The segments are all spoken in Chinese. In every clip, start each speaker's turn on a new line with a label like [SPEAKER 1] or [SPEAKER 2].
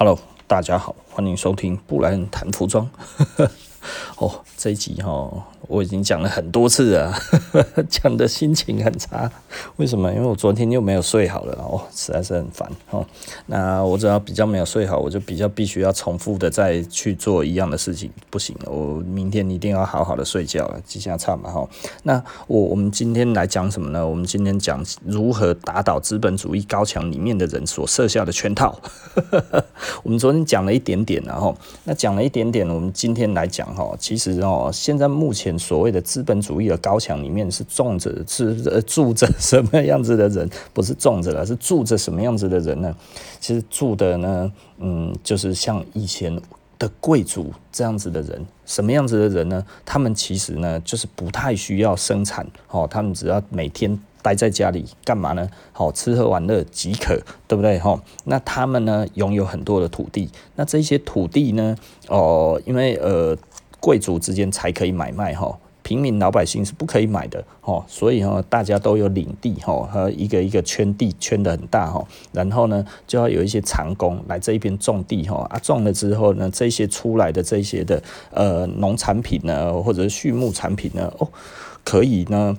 [SPEAKER 1] Hello，大家好，欢迎收听布莱恩谈服装。哦，这一集哈、我已经讲了很多次了，讲的心情很差。为什么？因为我昨天又没有睡好了，哦，实在是很烦哦。那我只要比较没有睡好，我就比较必须要重复的再去做一样的事情，不行，我明天一定要好好的睡觉了，记下差嘛哈。那我我们今天来讲什么呢？我们今天讲如何打倒资本主义高墙里面的人所设下的圈套。我们昨天讲了一点点，然后那讲了一点点，我们今天来讲哈，其实哦，现在目前。所谓的资本主义的高墙里面是种着是呃住着什么样子的人？不是种着了，是住着什么样子的人呢？其实住的呢，嗯，就是像以前的贵族这样子的人。什么样子的人呢？他们其实呢，就是不太需要生产哦，他们只要每天待在家里干嘛呢？好，吃喝玩乐即可，对不对？哈，那他们呢，拥有很多的土地，那这些土地呢，哦，因为呃。贵族之间才可以买卖哈，平民老百姓是不可以买的哈，所以哈，大家都有领地哈，和一个一个圈地圈的很大哈，然后呢，就要有一些长工来这一边种地哈，啊，种了之后呢，这些出来的这些的呃农产品呢，或者是畜牧产品呢，哦，可以呢。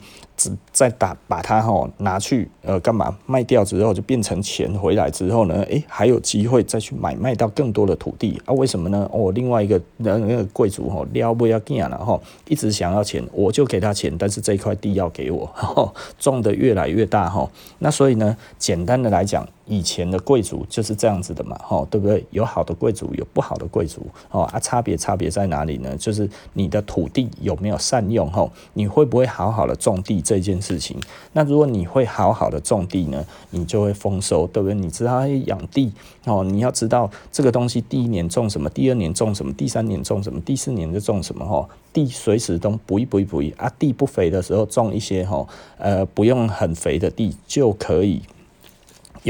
[SPEAKER 1] 再打把它哈拿去呃干嘛卖掉之后就变成钱回来之后呢，诶还有机会再去买卖到更多的土地啊？为什么呢？哦，另外一个那那个贵族哈撩不要干了哈，一直想要钱，我就给他钱，但是这块地要给我，种的越来越大哈。那所以呢，简单的来讲。以前的贵族就是这样子的嘛，吼，对不对？有好的贵族，有不好的贵族，哦啊，差别差别在哪里呢？就是你的土地有没有善用，吼，你会不会好好的种地这件事情？那如果你会好好的种地呢，你就会丰收，对不对？你知道养地，哦，你要知道这个东西第一年种什么，第二年种什么，第三年种什么，第四年就种什么，吼，地随时都补一补一补一啊，地不肥的时候种一些，吼，呃，不用很肥的地就可以。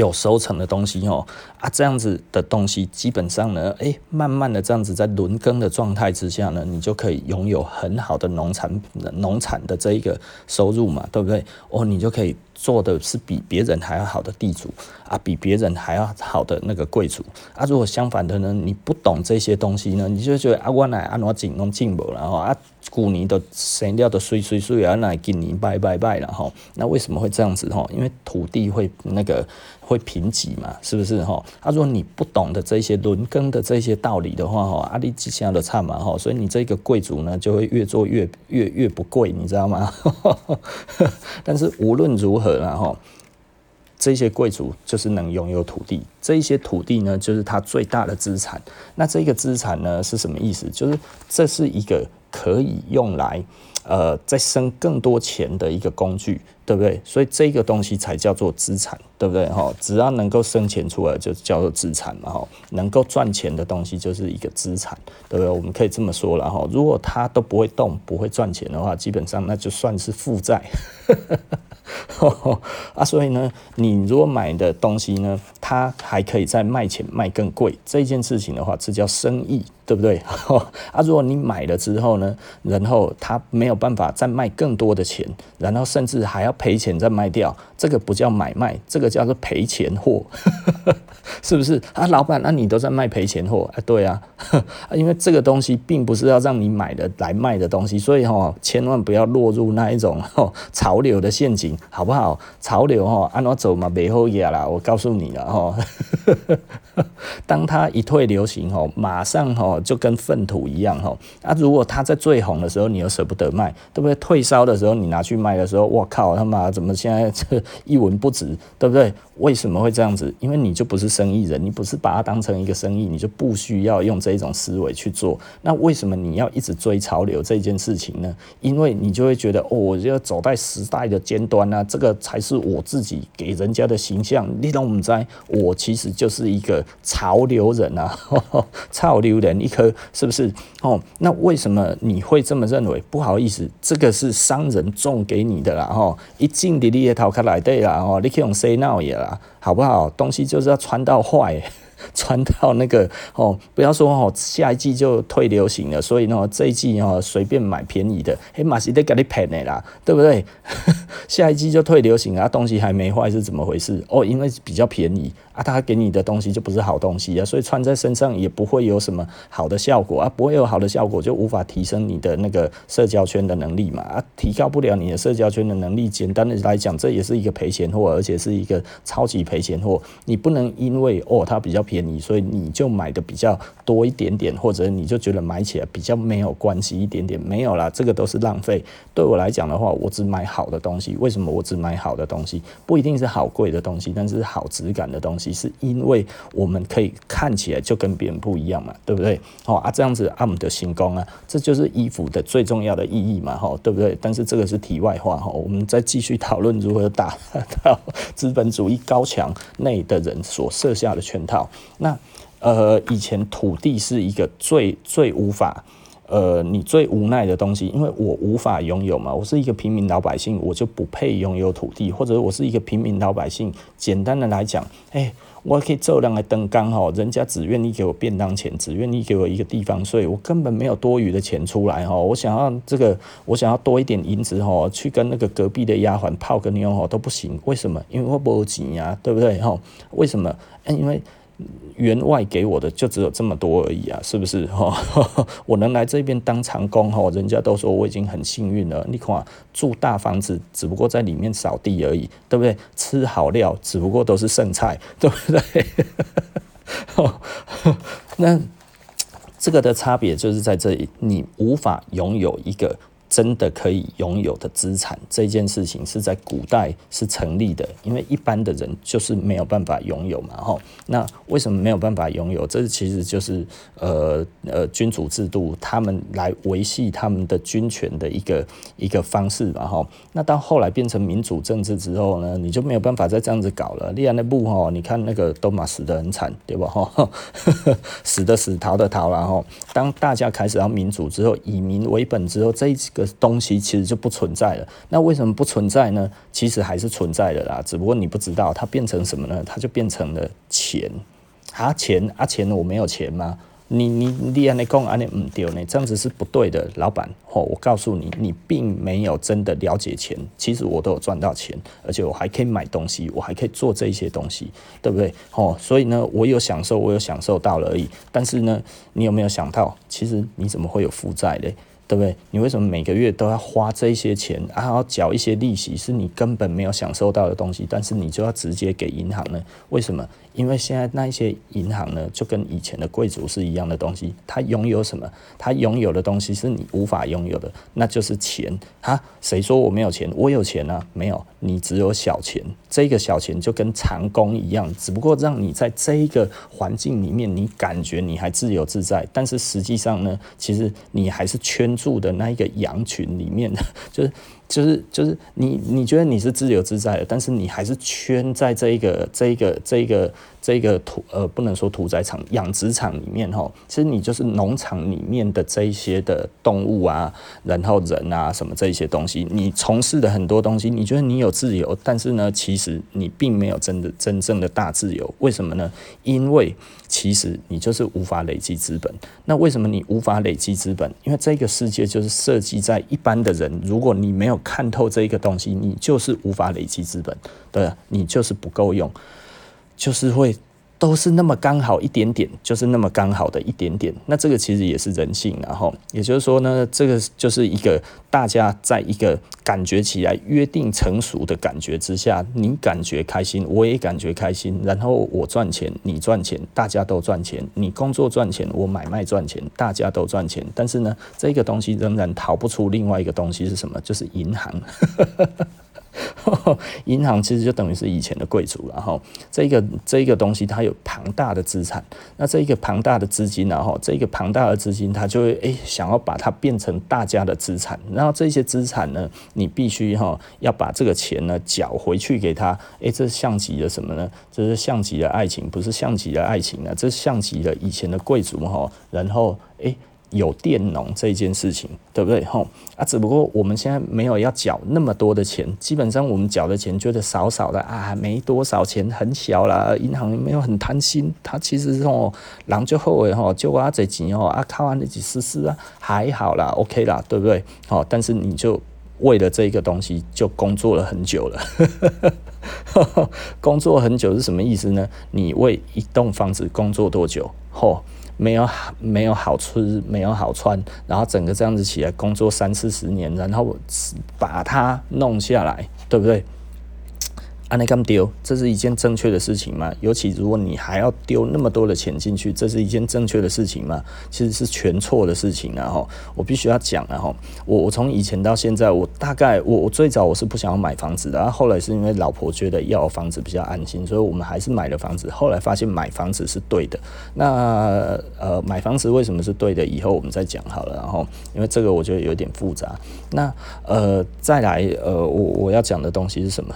[SPEAKER 1] 有收成的东西哦，啊，这样子的东西基本上呢，诶，慢慢的这样子在轮耕的状态之下呢，你就可以拥有很好的农产农产的这一个收入嘛，对不对？哦，你就可以。做的是比别人还要好的地主啊，比别人还要好的那个贵族啊。如果相反的呢，你不懂这些东西呢，你就觉得啊，我来啊，我进拢进不了吼啊，古年都生掉的水水水啊，那今年拜拜拜了吼。那为什么会这样子吼？因为土地会那个会贫瘠嘛，是不是吼？啊，如果你不懂的这些轮耕的这些道理的话吼，啊，你几下都差嘛吼，所以你这个贵族呢，就会越做越越越不贵，你知道吗？但是无论如何。然后，这些贵族就是能拥有土地，这一些土地呢，就是他最大的资产。那这个资产呢，是什么意思？就是这是一个可以用来呃再生更多钱的一个工具，对不对？所以这个东西才叫做资产，对不对？哈，只要能够生钱出来，就叫做资产嘛。哈，能够赚钱的东西就是一个资产，对不对？我们可以这么说了哈。如果它都不会动，不会赚钱的话，基本上那就算是负债。啊，所以呢，你如果买的东西呢，它还可以再卖钱卖更贵，这件事情的话，这叫生意，对不对？啊，如果你买了之后呢，然后它没有办法再卖更多的钱，然后甚至还要赔钱再卖掉，这个不叫买卖，这个叫做赔钱货，是不是？啊，老板，那你都在卖赔钱货？啊，对啊，因为这个东西并不是要让你买的来卖的东西，所以哈，千万不要落入那一种潮流的陷阱。好不好？潮流哈，按我走嘛，没好嘢啦。我告诉你了哈，当它一退流行吼，马上吼就跟粪土一样哈。啊，如果它在最红的时候，你又舍不得卖，对不对？退烧的时候，你拿去卖的时候，我靠，他妈怎么现在这一文不值，对不对？为什么会这样子？因为你就不是生意人，你不是把它当成一个生意，你就不需要用这种思维去做。那为什么你要一直追潮流这件事情呢？因为你就会觉得哦，我就要走在时代的尖端。那这个才是我自己给人家的形象。你懂我们在，我其实就是一个潮流人啊，潮流人一颗，是不是？哦，那为什么你会这么认为？不好意思，这个是商人种给你的啦，哈，一进的你也逃开来对啦，哦，你可以用 say now 也啦，好不好？东西就是要穿到坏。穿到那个哦，不要说哦，下一季就退流行了，所以呢，这一季哦随便买便宜的，嘿，马西得给你赔的啦，对不对？下一季就退流行啊，东西还没坏是怎么回事？哦，因为比较便宜。他给你的东西就不是好东西啊，所以穿在身上也不会有什么好的效果啊，不会有好的效果，就无法提升你的那个社交圈的能力嘛，啊，提高不了你的社交圈的能力，简单的来讲，这也是一个赔钱货，而且是一个超级赔钱货。你不能因为哦它比较便宜，所以你就买的比较多一点点，或者你就觉得买起来比较没有关系一点点，没有啦，这个都是浪费。对我来讲的话，我只买好的东西。为什么我只买好的东西？不一定是好贵的东西，但是好质感的东西，是因为我们可以看起来就跟别人不一样嘛，对不对？哦啊，这样子啊，我们的行功啊，这就是衣服的最重要的意义嘛，哈，对不对？但是这个是题外话哈，我们再继续讨论如何打到资本主义高墙内的人所设下的圈套。那呃，以前土地是一个最最无法。呃，你最无奈的东西，因为我无法拥有嘛，我是一个平民老百姓，我就不配拥有土地，或者我是一个平民老百姓，简单的来讲，哎、我可以照亮来灯缸哈，人家只愿意给我便当钱，只愿意给我一个地方睡，我根本没有多余的钱出来哈，我想要这个，我想要多一点银子哈，去跟那个隔壁的丫鬟泡个妞哈都不行，为什么？因为我没钱呀，对不对哈？为什么？因为。员外给我的就只有这么多而已啊，是不是？哈我能来这边当长工，哈人家都说我已经很幸运了。你看，住大房子，只不过在里面扫地而已，对不对？吃好料，只不过都是剩菜，对不对？那这个的差别就是在这里，你无法拥有一个。真的可以拥有的资产这件事情是在古代是成立的，因为一般的人就是没有办法拥有嘛，吼。那为什么没有办法拥有？这其实就是呃呃君主制度，他们来维系他们的军权的一个一个方式嘛，吼。那到后来变成民主政治之后呢，你就没有办法再这样子搞了。利安的布吼，你看那个都马死得很惨，对吧？吼，死的死，逃的逃，然后当大家开始要民主之后，以民为本之后，这一个。东西其实就不存在了。那为什么不存在呢？其实还是存在的啦，只不过你不知道它变成什么呢？它就变成了钱啊，钱啊，钱！我没有钱吗？你你你安尼讲安尼唔对呢，这样子是不对的，老板。哦，我告诉你，你并没有真的了解钱。其实我都有赚到钱，而且我还可以买东西，我还可以做这些东西，对不对？哦，所以呢，我有享受，我有享受到了而已。但是呢，你有没有想到，其实你怎么会有负债嘞？对不对？你为什么每个月都要花这些钱，还要缴一些利息，是你根本没有享受到的东西，但是你就要直接给银行呢？为什么？因为现在那一些银行呢，就跟以前的贵族是一样的东西，他拥有什么？他拥有的东西是你无法拥有的，那就是钱啊！谁说我没有钱？我有钱啊！没有，你只有小钱。这个小钱就跟长工一样，只不过让你在这一个环境里面，你感觉你还自由自在，但是实际上呢，其实你还是圈住的那一个羊群里面，就是。就是就是你你觉得你是自由自在的，但是你还是圈在这一个这一个这一个这个屠呃不能说屠宰场养殖场里面哈，其实你就是农场里面的这一些的动物啊，然后人啊什么这一些东西，你从事的很多东西，你觉得你有自由，但是呢，其实你并没有真的真正的大自由，为什么呢？因为其实你就是无法累积资本。那为什么你无法累积资本？因为这个世界就是设计在一般的人，如果你没有看透这一个东西，你就是无法累积资本，对，你就是不够用，就是会。都是那么刚好一点点，就是那么刚好的一点点。那这个其实也是人性，然后也就是说呢，这个就是一个大家在一个感觉起来约定成熟的感觉之下，你感觉开心，我也感觉开心，然后我赚钱，你赚钱，大家都赚钱。你工作赚钱，我买卖赚钱，大家都赚钱。但是呢，这个东西仍然逃不出另外一个东西是什么？就是银行。银行其实就等于是以前的贵族，然后这个这个东西它有庞大的资产，那这一个庞大的资金，然后这个庞大的资金，它就会诶想要把它变成大家的资产，然后这些资产呢，你必须哈要把这个钱呢缴回去给他，诶，这像极了什么呢？这是像极了爱情，不是像极了爱情啊，这是像极了以前的贵族哈，然后诶。有佃农这件事情，对不对？吼啊，只不过我们现在没有要缴那么多的钱，基本上我们缴的钱觉得少少的啊，没多少钱，很小啦。银行没有很贪心，他其实是哦人就好诶吼，就我这钱哦啊，靠完那几丝丝啊，还好啦，OK 啦，对不对？好，但是你就为了这个东西就工作了很久了。工作很久是什么意思呢？你为一栋房子工作多久？吼，没有没有好吃，没有好穿，然后整个这样子起来工作三四十年，然后把它弄下来，对不对？按那干丢，这是一件正确的事情吗？尤其如果你还要丢那么多的钱进去，这是一件正确的事情吗？其实是全错的事情。然后我必须要讲，然后我我从以前到现在，我大概我我最早我是不想要买房子的，然后后来是因为老婆觉得要房子比较安心，所以我们还是买了房子。后来发现买房子是对的。那呃，买房子为什么是对的？以后我们再讲好了。然后因为这个我觉得有点复杂。那呃，再来呃，我我要讲的东西是什么？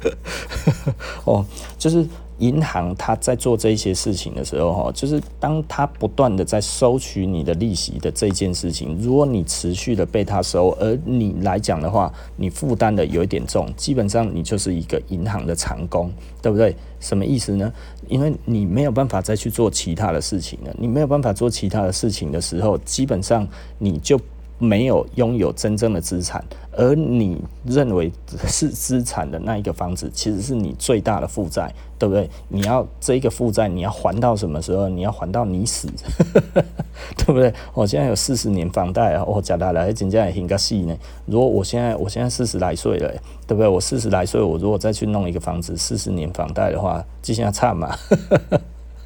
[SPEAKER 1] 哦，就是银行他在做这些事情的时候，哈，就是当他不断的在收取你的利息的这件事情，如果你持续的被他收，而你来讲的话，你负担的有一点重，基本上你就是一个银行的长工，对不对？什么意思呢？因为你没有办法再去做其他的事情了，你没有办法做其他的事情的时候，基本上你就。没有拥有真正的资产，而你认为是资产的那一个房子，其实是你最大的负债，对不对？你要这一个负债，你要还到什么时候？你要还到你死，对不对？我现在有四十年房贷啊，我假大来，真正也很个细呢。如果我现在我现在四十来岁了，对不对？我四十来岁，我如果再去弄一个房子，四十年房贷的话，就像差嘛。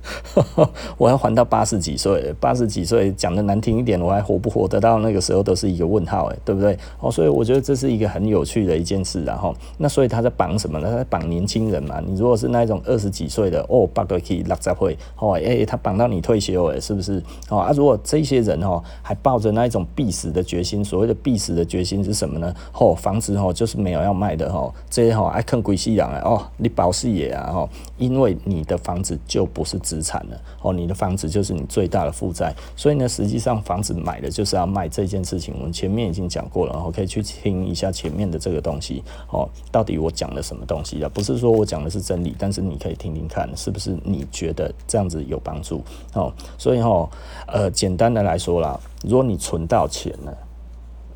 [SPEAKER 1] 我要还到八十几岁，八十几岁讲的难听一点，我还活不活得到那个时候都是一个问号，哎，对不对？哦，所以我觉得这是一个很有趣的一件事，然后那所以他在绑什么呢？他在绑年轻人嘛。你如果是那种二十几岁的，哦，八个可以六十岁，哦，哎，他绑到你退休，哎，是不是？哦啊，如果这些人哦还抱着那一种必死的决心，所谓的必死的决心是什么呢？哦，房子哦就是没有要卖的，哦，这些哦爱啃鬼西洋啊，哦，你保事业啊，哦，因为你的房子就不是。资产了哦，你的房子就是你最大的负债，所以呢，实际上房子买的就是要卖这件事情。我们前面已经讲过了，然后可以去听一下前面的这个东西哦。到底我讲了什么东西啊？不是说我讲的是真理，但是你可以听听看，是不是你觉得这样子有帮助哦？所以哈，呃，简单的来说啦，如果你存到钱了。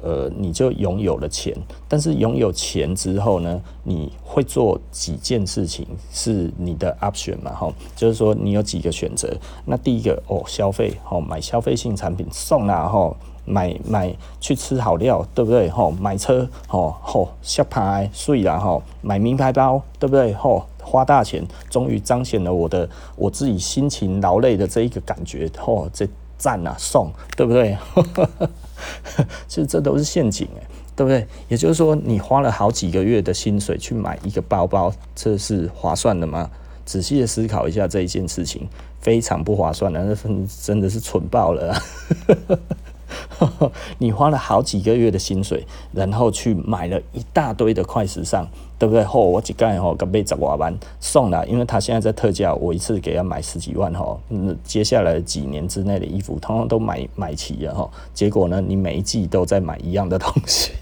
[SPEAKER 1] 呃，你就拥有了钱，但是拥有钱之后呢，你会做几件事情是你的 option 嘛？哈，就是说你有几个选择。那第一个哦，消费哦，买消费性产品送啦哈，买买去吃好料，对不对？哈，买车哦吼，下牌税啦哈，买名牌包，对不对？吼，花大钱，终于彰显了我的我自己辛勤劳累的这一个感觉，吼，这赞啊，送，对不对？其实这都是陷阱哎，对不对？也就是说，你花了好几个月的薪水去买一个包包，这是划算的吗？仔细的思考一下这一件事情，非常不划算的，那真的是蠢爆了啊。你花了好几个月的薪水，然后去买了一大堆的快时尚。对不对？吼，我几盖吼，刚被十万万送了，因为他现在在特价，我一次给他买十几万吼。嗯，接下来几年之内的衣服，通通都买买齐了吼。结果呢，你每一季都在买一样的东西，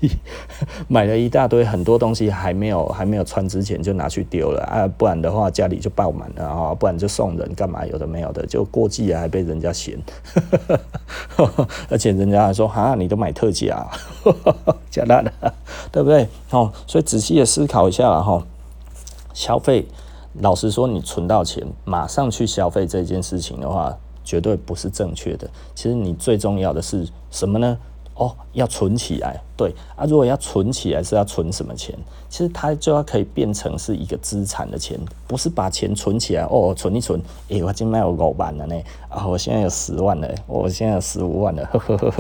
[SPEAKER 1] 买了一大堆，很多东西还没有还没有穿之前就拿去丢了啊，不然的话家里就爆满了啊，不然就送人干嘛？有的没有的，就过季了还被人家嫌，而且人家还说啊，你都买特价，假的，对不对？哦，所以仔细的思考。一下了哈，消费，老实说，你存到钱马上去消费这件事情的话，绝对不是正确的。其实你最重要的是什么呢？哦，要存起来。对啊，如果要存起来，是要存什么钱？其实它就要可以变成是一个资产的钱，不是把钱存起来哦，存一存，哎、欸，我今麦有五万了呢，啊，我现在有十万了，我现在有十五万了，呵呵呵，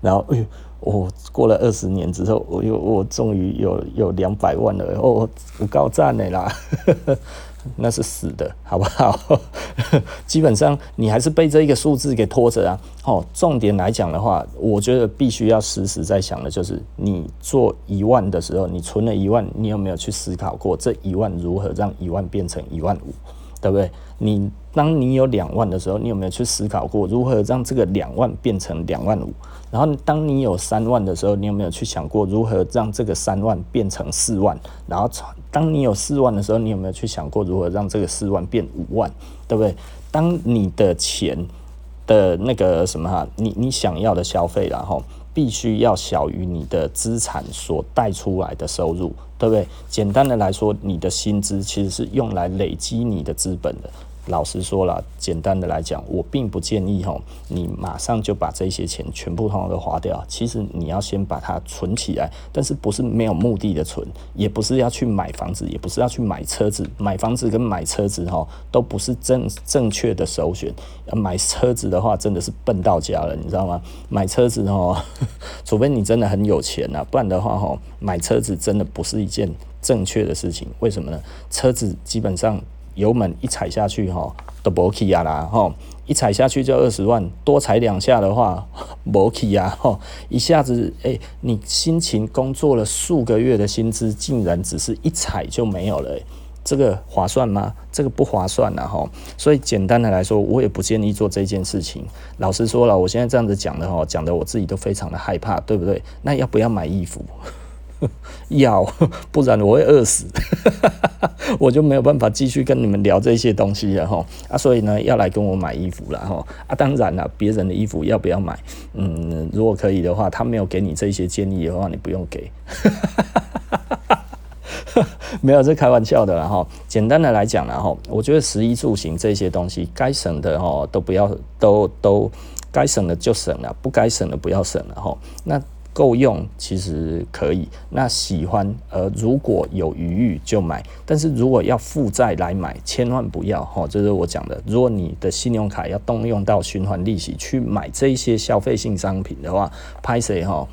[SPEAKER 1] 然后哎呦。我、过了二十年之后，我又我终于有有两百万了哦，我高赞的啦，那是死的，好不好？基本上你还是被这一个数字给拖着啊。哦，重点来讲的话，我觉得必须要时时在想的就是，你做一万的时候，你存了一万，你有没有去思考过这一万如何让一万变成一万五，对不对？你当你有两万的时候，你有没有去思考过如何让这个两万变成两万五？然后，当你有三万的时候，你有没有去想过如何让这个三万变成四万？然后，当你有四万的时候，你有没有去想过如何让这个四万变五万？对不对？当你的钱的那个什么哈，你你想要的消费，然后必须要小于你的资产所带出来的收入，对不对？简单的来说，你的薪资其实是用来累积你的资本的。老实说了，简单的来讲，我并不建议哈你马上就把这些钱全部通通都花掉。其实你要先把它存起来，但是不是没有目的的存，也不是要去买房子，也不是要去买车子。买房子跟买车子哈都不是正正确的首选。买车子的话，真的是笨到家了，你知道吗？买车子哈，除非你真的很有钱呐，不然的话哈，买车子真的不是一件正确的事情。为什么呢？车子基本上。油门一踩下去，哈，都没气啊啦，哈，一踩下去就二十万，多踩两下的话，没气啊，哈，一下子，诶、你辛勤工作了数个月的薪资，竟然只是一踩就没有了、欸，这个划算吗？这个不划算啊，哈，所以简单的来说，我也不建议做这件事情。老实说了，我现在这样子讲的，哈，讲的我自己都非常的害怕，对不对？那要不要买衣服？要，不然我会饿死，我就没有办法继续跟你们聊这些东西了哈。啊，所以呢，要来跟我买衣服了哈。啊，当然了，别人的衣服要不要买？嗯，如果可以的话，他没有给你这些建议的话，你不用给。没有，这开玩笑的啦哈。简单的来讲了哈，我觉得食衣住行这些东西，该省的哈都不要，都都该省的就省了，不该省的不要省了哈。那。够用其实可以，那喜欢呃，如果有余裕就买，但是如果要负债来买，千万不要哈，这是我讲的。如果你的信用卡要动用到循环利息去买这些消费性商品的话，拍谁哈？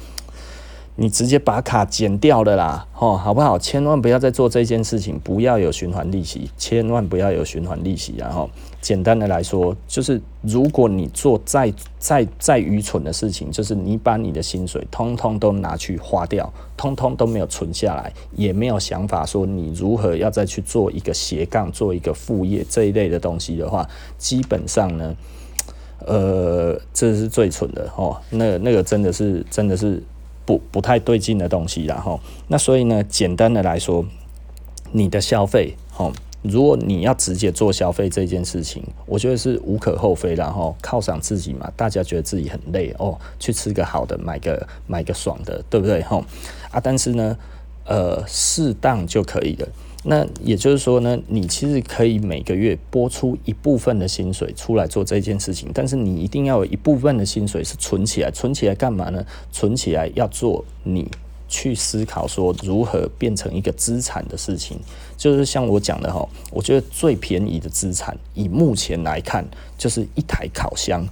[SPEAKER 1] 你直接把卡剪掉了啦，吼，好不好？千万不要再做这件事情，不要有循环利息，千万不要有循环利息。然后，简单的来说，就是如果你做再再再愚蠢的事情，就是你把你的薪水通通都拿去花掉，通通都没有存下来，也没有想法说你如何要再去做一个斜杠，做一个副业这一类的东西的话，基本上呢，呃，这是最蠢的哦。那那个真的是真的是。不不太对劲的东西，然后那所以呢，简单的来说，你的消费，吼，如果你要直接做消费这件事情，我觉得是无可厚非，然后犒赏自己嘛，大家觉得自己很累哦，去吃个好的，买个买个爽的，对不对？吼啊，但是呢，呃，适当就可以了。那也就是说呢，你其实可以每个月拨出一部分的薪水出来做这件事情，但是你一定要有一部分的薪水是存起来，存起来干嘛呢？存起来要做你去思考说如何变成一个资产的事情。就是像我讲的哈，我觉得最便宜的资产，以目前来看，就是一台烤箱，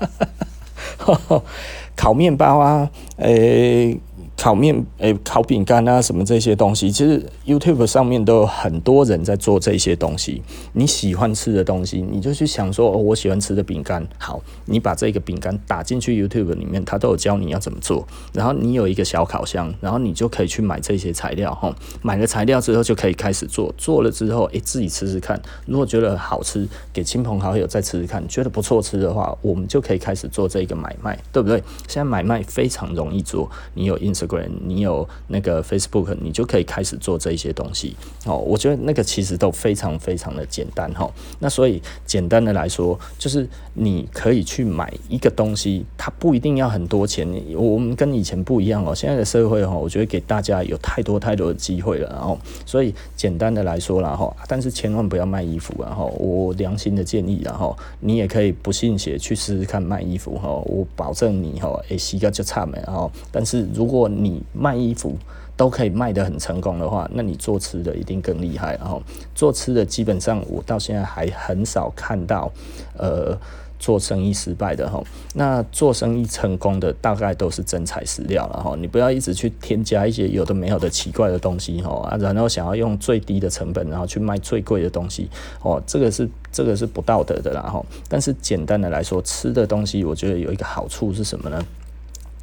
[SPEAKER 1] 烤面包啊，诶、欸。烤面，诶、烤饼干啊，什么这些东西，其实 YouTube 上面都有很多人在做这些东西。你喜欢吃的东西，你就去想说，哦，我喜欢吃的饼干，好，你把这个饼干打进去 YouTube 里面，它都有教你要怎么做。然后你有一个小烤箱，然后你就可以去买这些材料，哈，买了材料之后就可以开始做，做了之后，诶、自己吃吃看，如果觉得好吃，给亲朋好友再吃吃看，觉得不错吃的话，我们就可以开始做这个买卖，对不对？现在买卖非常容易做，你有 ins。你有那个 Facebook，你就可以开始做这些东西哦。我觉得那个其实都非常非常的简单哈。那所以简单的来说，就是你可以去买一个东西，它不一定要很多钱。我们跟以前不一样哦。现在的社会哈，我觉得给大家有太多太多的机会了。然后，所以简单的来说，然后，但是千万不要卖衣服。然后，我良心的建议，然后你也可以不信邪去试试看卖衣服哈。我保证你哈，诶，洗个就差没。然后，但是如果你卖衣服都可以卖得很成功的话，那你做吃的一定更厉害。然后做吃的基本上我到现在还很少看到，呃，做生意失败的哈。那做生意成功的大概都是真材实料了哈。你不要一直去添加一些有的没有的奇怪的东西哈啊，然后想要用最低的成本然后去卖最贵的东西哦，这个是这个是不道德的啦哈。但是简单的来说，吃的东西我觉得有一个好处是什么呢？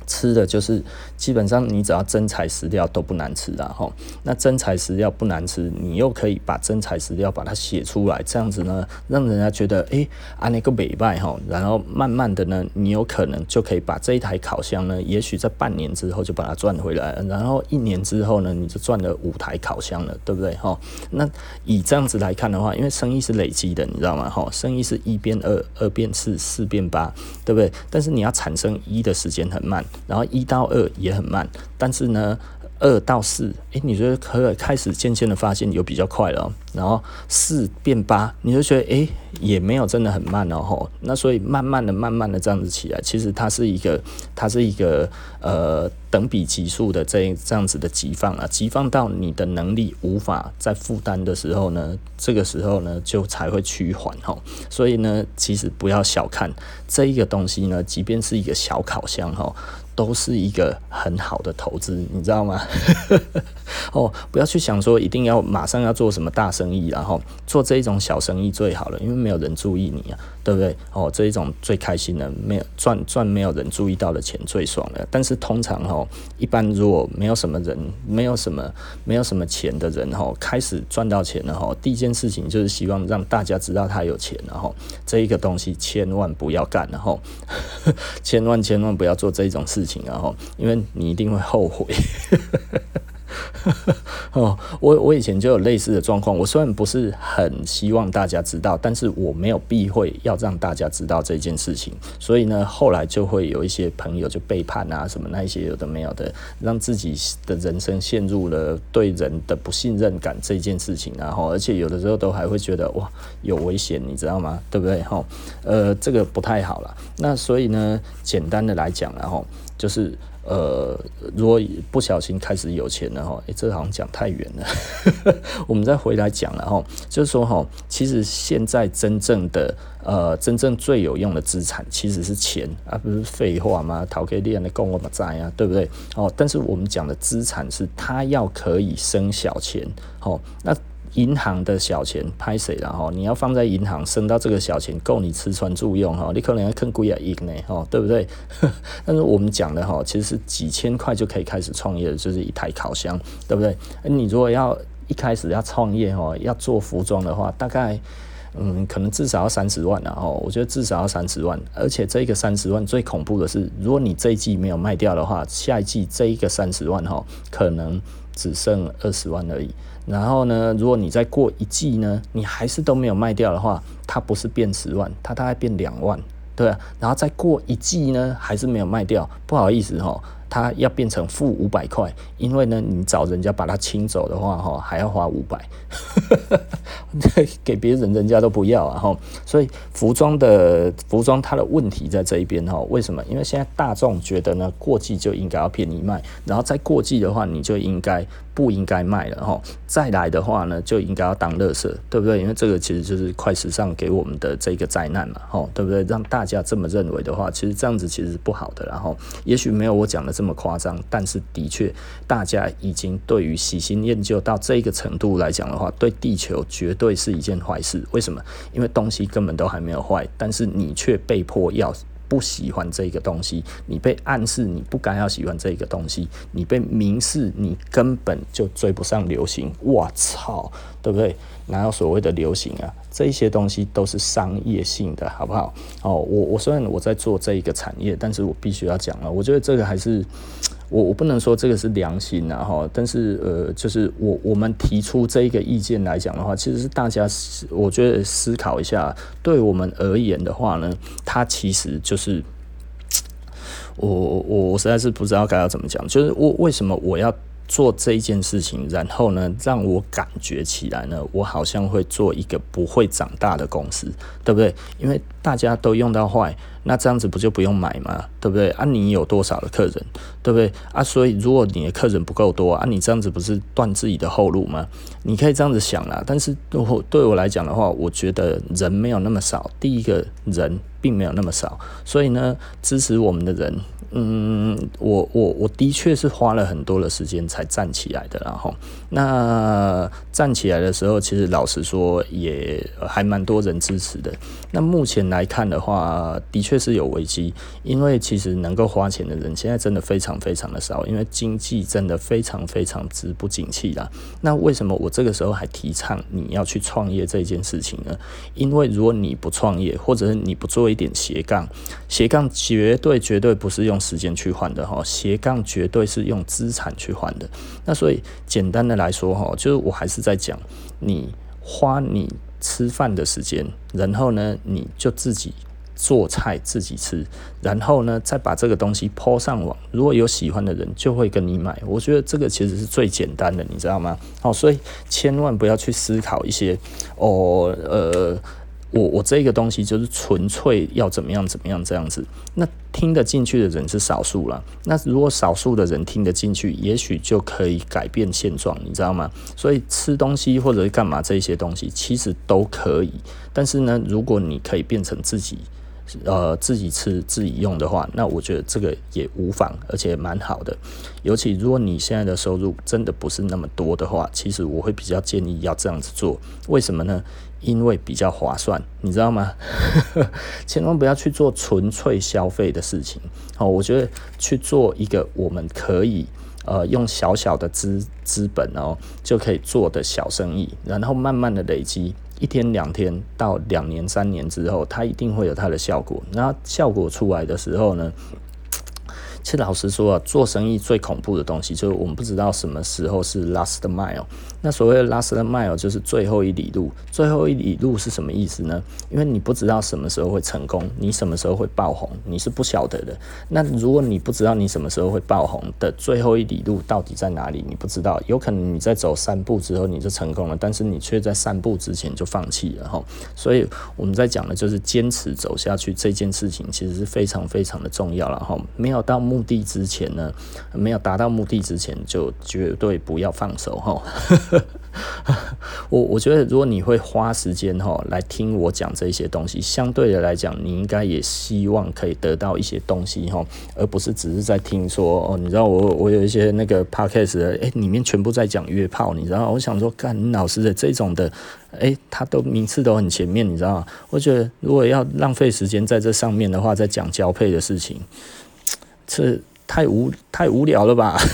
[SPEAKER 1] 吃的就是基本上你只要真材实料都不难吃的哈。那真材实料不难吃，你又可以把真材实料把它写出来，这样子呢，让人家觉得诶，啊那个美败哈。然后慢慢的呢，你有可能就可以把这一台烤箱呢，也许在半年之后就把它赚回来，然后一年之后呢，你就赚了五台烤箱了，对不对哈？那以这样子来看的话，因为生意是累积的，你知道吗？哈，生意是一变二，二变四，四变八，对不对？但是你要产生一的时间很慢。然后一到二也很慢，但是呢，二到四，诶，你觉得可以开始渐渐的发现有比较快了，然后四变八，你就觉得诶，也没有真的很慢哦吼。那所以慢慢的、慢慢的这样子起来，其实它是一个，它是一个呃等比级数的这这样子的急放啊，急放到你的能力无法再负担的时候呢，这个时候呢就才会趋缓吼。所以呢，其实不要小看这一个东西呢，即便是一个小烤箱吼。都是一个很好的投资，你知道吗？哦，不要去想说一定要马上要做什么大生意，然后做这一种小生意最好了，因为没有人注意你啊，对不对？哦，这一种最开心的，没有赚赚没有人注意到的钱最爽了。但是通常哦，一般如果没有什么人，没有什么没有什么钱的人哦，开始赚到钱了哈，第一件事情就是希望让大家知道他有钱，然后这一个东西千万不要干，然后 千万千万不要做这种事情。然后，因为你一定会后悔。哦，我我以前就有类似的状况。我虽然不是很希望大家知道，但是我没有避讳要让大家知道这件事情。所以呢，后来就会有一些朋友就背叛啊，什么那一些有的没有的，让自己的人生陷入了对人的不信任感这件事情。然后，而且有的时候都还会觉得哇，有危险，你知道吗？对不对？哈，呃，这个不太好了。那所以呢，简单的来讲，然后就是。呃，如果不小心开始有钱了哈，诶，这好像讲太远了，我们再回来讲了哈，就是说哈，其实现在真正的呃，真正最有用的资产其实是钱啊，不是废话吗？逃给练的供我们债啊，对不对？哦，但是我们讲的资产是它要可以生小钱，哦，那。银行的小钱拍谁了哈？你要放在银行，生到这个小钱够你吃穿住用哈，你可能要坑贵啊亿呢哈，对不对？但是我们讲的哈，其实是几千块就可以开始创业的，就是一台烤箱，对不对？你如果要一开始要创业哈，要做服装的话，大概嗯，可能至少要三十万了哈。我觉得至少要三十万，而且这个三十万最恐怖的是，如果你这一季没有卖掉的话，下一季这一个三十万哈，可能只剩二十万而已。然后呢，如果你再过一季呢，你还是都没有卖掉的话，它不是变十万，它大概变两万，对啊。然后再过一季呢，还是没有卖掉，不好意思哈。它要变成负五百块，因为呢，你找人家把它清走的话，哈，还要花五百，给别人人家都不要啊，哈，所以服装的服装它的问题在这一边哈，为什么？因为现在大众觉得呢，过季就应该要便宜卖，然后再过季的话，你就应该不应该卖了哈，再来的话呢，就应该要当垃圾，对不对？因为这个其实就是快时尚给我们的这个灾难嘛，哈，对不对？让大家这么认为的话，其实这样子其实是不好的，然后也许没有我讲的。这么夸张，但是的确，大家已经对于喜新厌旧到这个程度来讲的话，对地球绝对是一件坏事。为什么？因为东西根本都还没有坏，但是你却被迫要不喜欢这个东西，你被暗示你不该要喜欢这个东西，你被明示你根本就追不上流行。我操，对不对？哪有所谓的流行啊？这些东西都是商业性的，好不好？哦，我我虽然我在做这一个产业，但是我必须要讲了，我觉得这个还是我我不能说这个是良心啊哈，但是呃，就是我我们提出这一个意见来讲的话，其实是大家我觉得思考一下，对我们而言的话呢，它其实就是我我我实在是不知道该要怎么讲，就是我为什么我要。做这一件事情，然后呢，让我感觉起来呢，我好像会做一个不会长大的公司，对不对？因为大家都用到坏，那这样子不就不用买吗？对不对？啊，你有多少的客人，对不对？啊，所以如果你的客人不够多啊，你这样子不是断自己的后路吗？你可以这样子想啦，但是对我对我来讲的话，我觉得人没有那么少。第一个人。并没有那么少，所以呢，支持我们的人。嗯，我我我的确是花了很多的时间才站起来的，然后那站起来的时候，其实老实说也还蛮多人支持的。那目前来看的话，的确是有危机，因为其实能够花钱的人现在真的非常非常的少，因为经济真的非常非常之不景气啦。那为什么我这个时候还提倡你要去创业这件事情呢？因为如果你不创业，或者是你不做一点斜杠，斜杠绝对绝对不是用。时间去换的哈，斜杠绝对是用资产去换的。那所以简单的来说哈，就是我还是在讲，你花你吃饭的时间，然后呢，你就自己做菜自己吃，然后呢，再把这个东西抛上网。如果有喜欢的人，就会跟你买。我觉得这个其实是最简单的，你知道吗？好，所以千万不要去思考一些哦，呃。我我这个东西就是纯粹要怎么样怎么样这样子，那听得进去的人是少数了。那如果少数的人听得进去，也许就可以改变现状，你知道吗？所以吃东西或者是干嘛这些东西其实都可以，但是呢，如果你可以变成自己。呃，自己吃自己用的话，那我觉得这个也无妨，而且蛮好的。尤其如果你现在的收入真的不是那么多的话，其实我会比较建议要这样子做。为什么呢？因为比较划算，你知道吗？千万不要去做纯粹消费的事情。哦，我觉得去做一个我们可以呃用小小的资资本哦就可以做的小生意，然后慢慢的累积。一天两天到两年三年之后，它一定会有它的效果。那效果出来的时候呢？其实老实说啊，做生意最恐怖的东西就是我们不知道什么时候是 last mile。那所谓的 last mile 就是最后一里路。最后一里路是什么意思呢？因为你不知道什么时候会成功，你什么时候会爆红，你是不晓得的。那如果你不知道你什么时候会爆红的最后一里路到底在哪里，你不知道，有可能你在走三步之后你就成功了，但是你却在三步之前就放弃了哈。所以我们在讲的就是坚持走下去这件事情，其实是非常非常的重要了哈。没有到目。的之前呢，没有达到目的之前，就绝对不要放手哈。我我觉得，如果你会花时间哈来听我讲这些东西，相对的来讲，你应该也希望可以得到一些东西哈，而不是只是在听说哦。你知道我我有一些那个 podcast 的，哎，里面全部在讲约炮，你知道？我想说，干老师的这种的，哎，他都名次都很前面，你知道吗？我觉得，如果要浪费时间在这上面的话，在讲交配的事情。这太无太无聊了吧？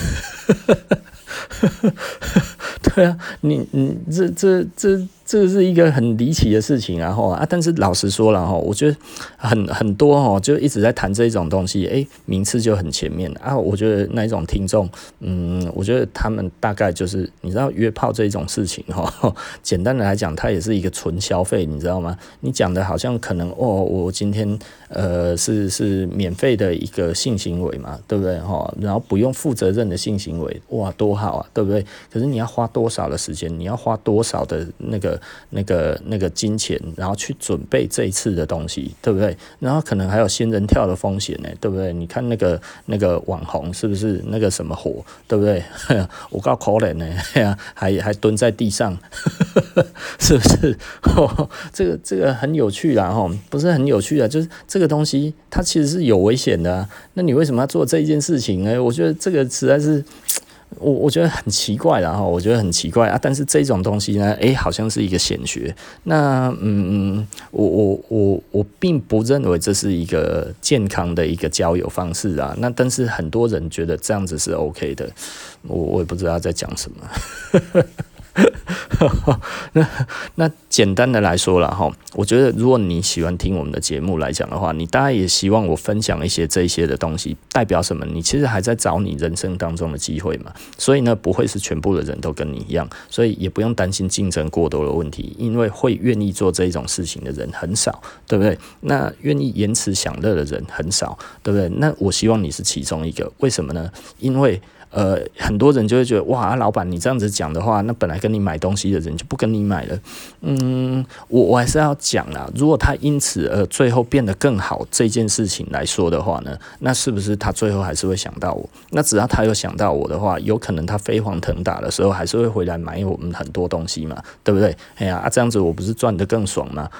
[SPEAKER 1] 对啊，你你这这这。这是一个很离奇的事情，然后啊，但是老实说了哈，我觉得很很多哈，就一直在谈这一种东西，诶，名次就很前面啊。我觉得那一种听众，嗯，我觉得他们大概就是你知道约炮这一种事情哈，简单的来讲，它也是一个纯消费，你知道吗？你讲的好像可能哦，我今天呃是是免费的一个性行为嘛，对不对哈？然后不用负责任的性行为，哇，多好啊，对不对？可是你要花多少的时间？你要花多少的那个？那个那个金钱，然后去准备这一次的东西，对不对？然后可能还有仙人跳的风险呢，对不对？你看那个那个网红是不是那个什么火，对不对？我告可怜呢，还还蹲在地上，是不是？这个这个很有趣啊，哈，不是很有趣啊，就是这个东西它其实是有危险的啊。那你为什么要做这一件事情呢？我觉得这个实在是。我我觉得很奇怪，然后我觉得很奇怪啊，但是这种东西呢，诶，好像是一个显学。那嗯嗯，我我我我并不认为这是一个健康的一个交友方式啊。那但是很多人觉得这样子是 OK 的，我我也不知道在讲什么。那那简单的来说了哈，我觉得如果你喜欢听我们的节目来讲的话，你当然也希望我分享一些这些的东西，代表什么？你其实还在找你人生当中的机会嘛。所以呢，不会是全部的人都跟你一样，所以也不用担心竞争过多的问题，因为会愿意做这种事情的人很少，对不对？那愿意延迟享乐的人很少，对不对？那我希望你是其中一个，为什么呢？因为。呃，很多人就会觉得哇，老板你这样子讲的话，那本来跟你买东西的人就不跟你买了。嗯，我我还是要讲啦，如果他因此而最后变得更好这件事情来说的话呢，那是不是他最后还是会想到我？那只要他有想到我的话，有可能他飞黄腾达的时候还是会回来买我们很多东西嘛，对不对？哎呀，这样子我不是赚得更爽吗？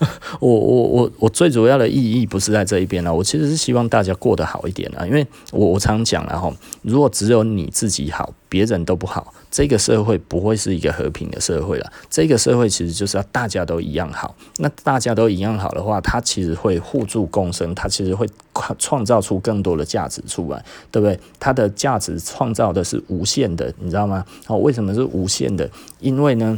[SPEAKER 1] 我我我我最主要的意义不是在这一边了，我其实是希望大家过得好一点啊，因为我我常讲了哈，如果只有你自己好，别人都不好，这个社会不会是一个和平的社会了。这个社会其实就是要大家都一样好，那大家都一样好的话，它其实会互助共生，它其实会创造出更多的价值出来，对不对？它的价值创造的是无限的，你知道吗？哦，为什么是无限的？因为呢。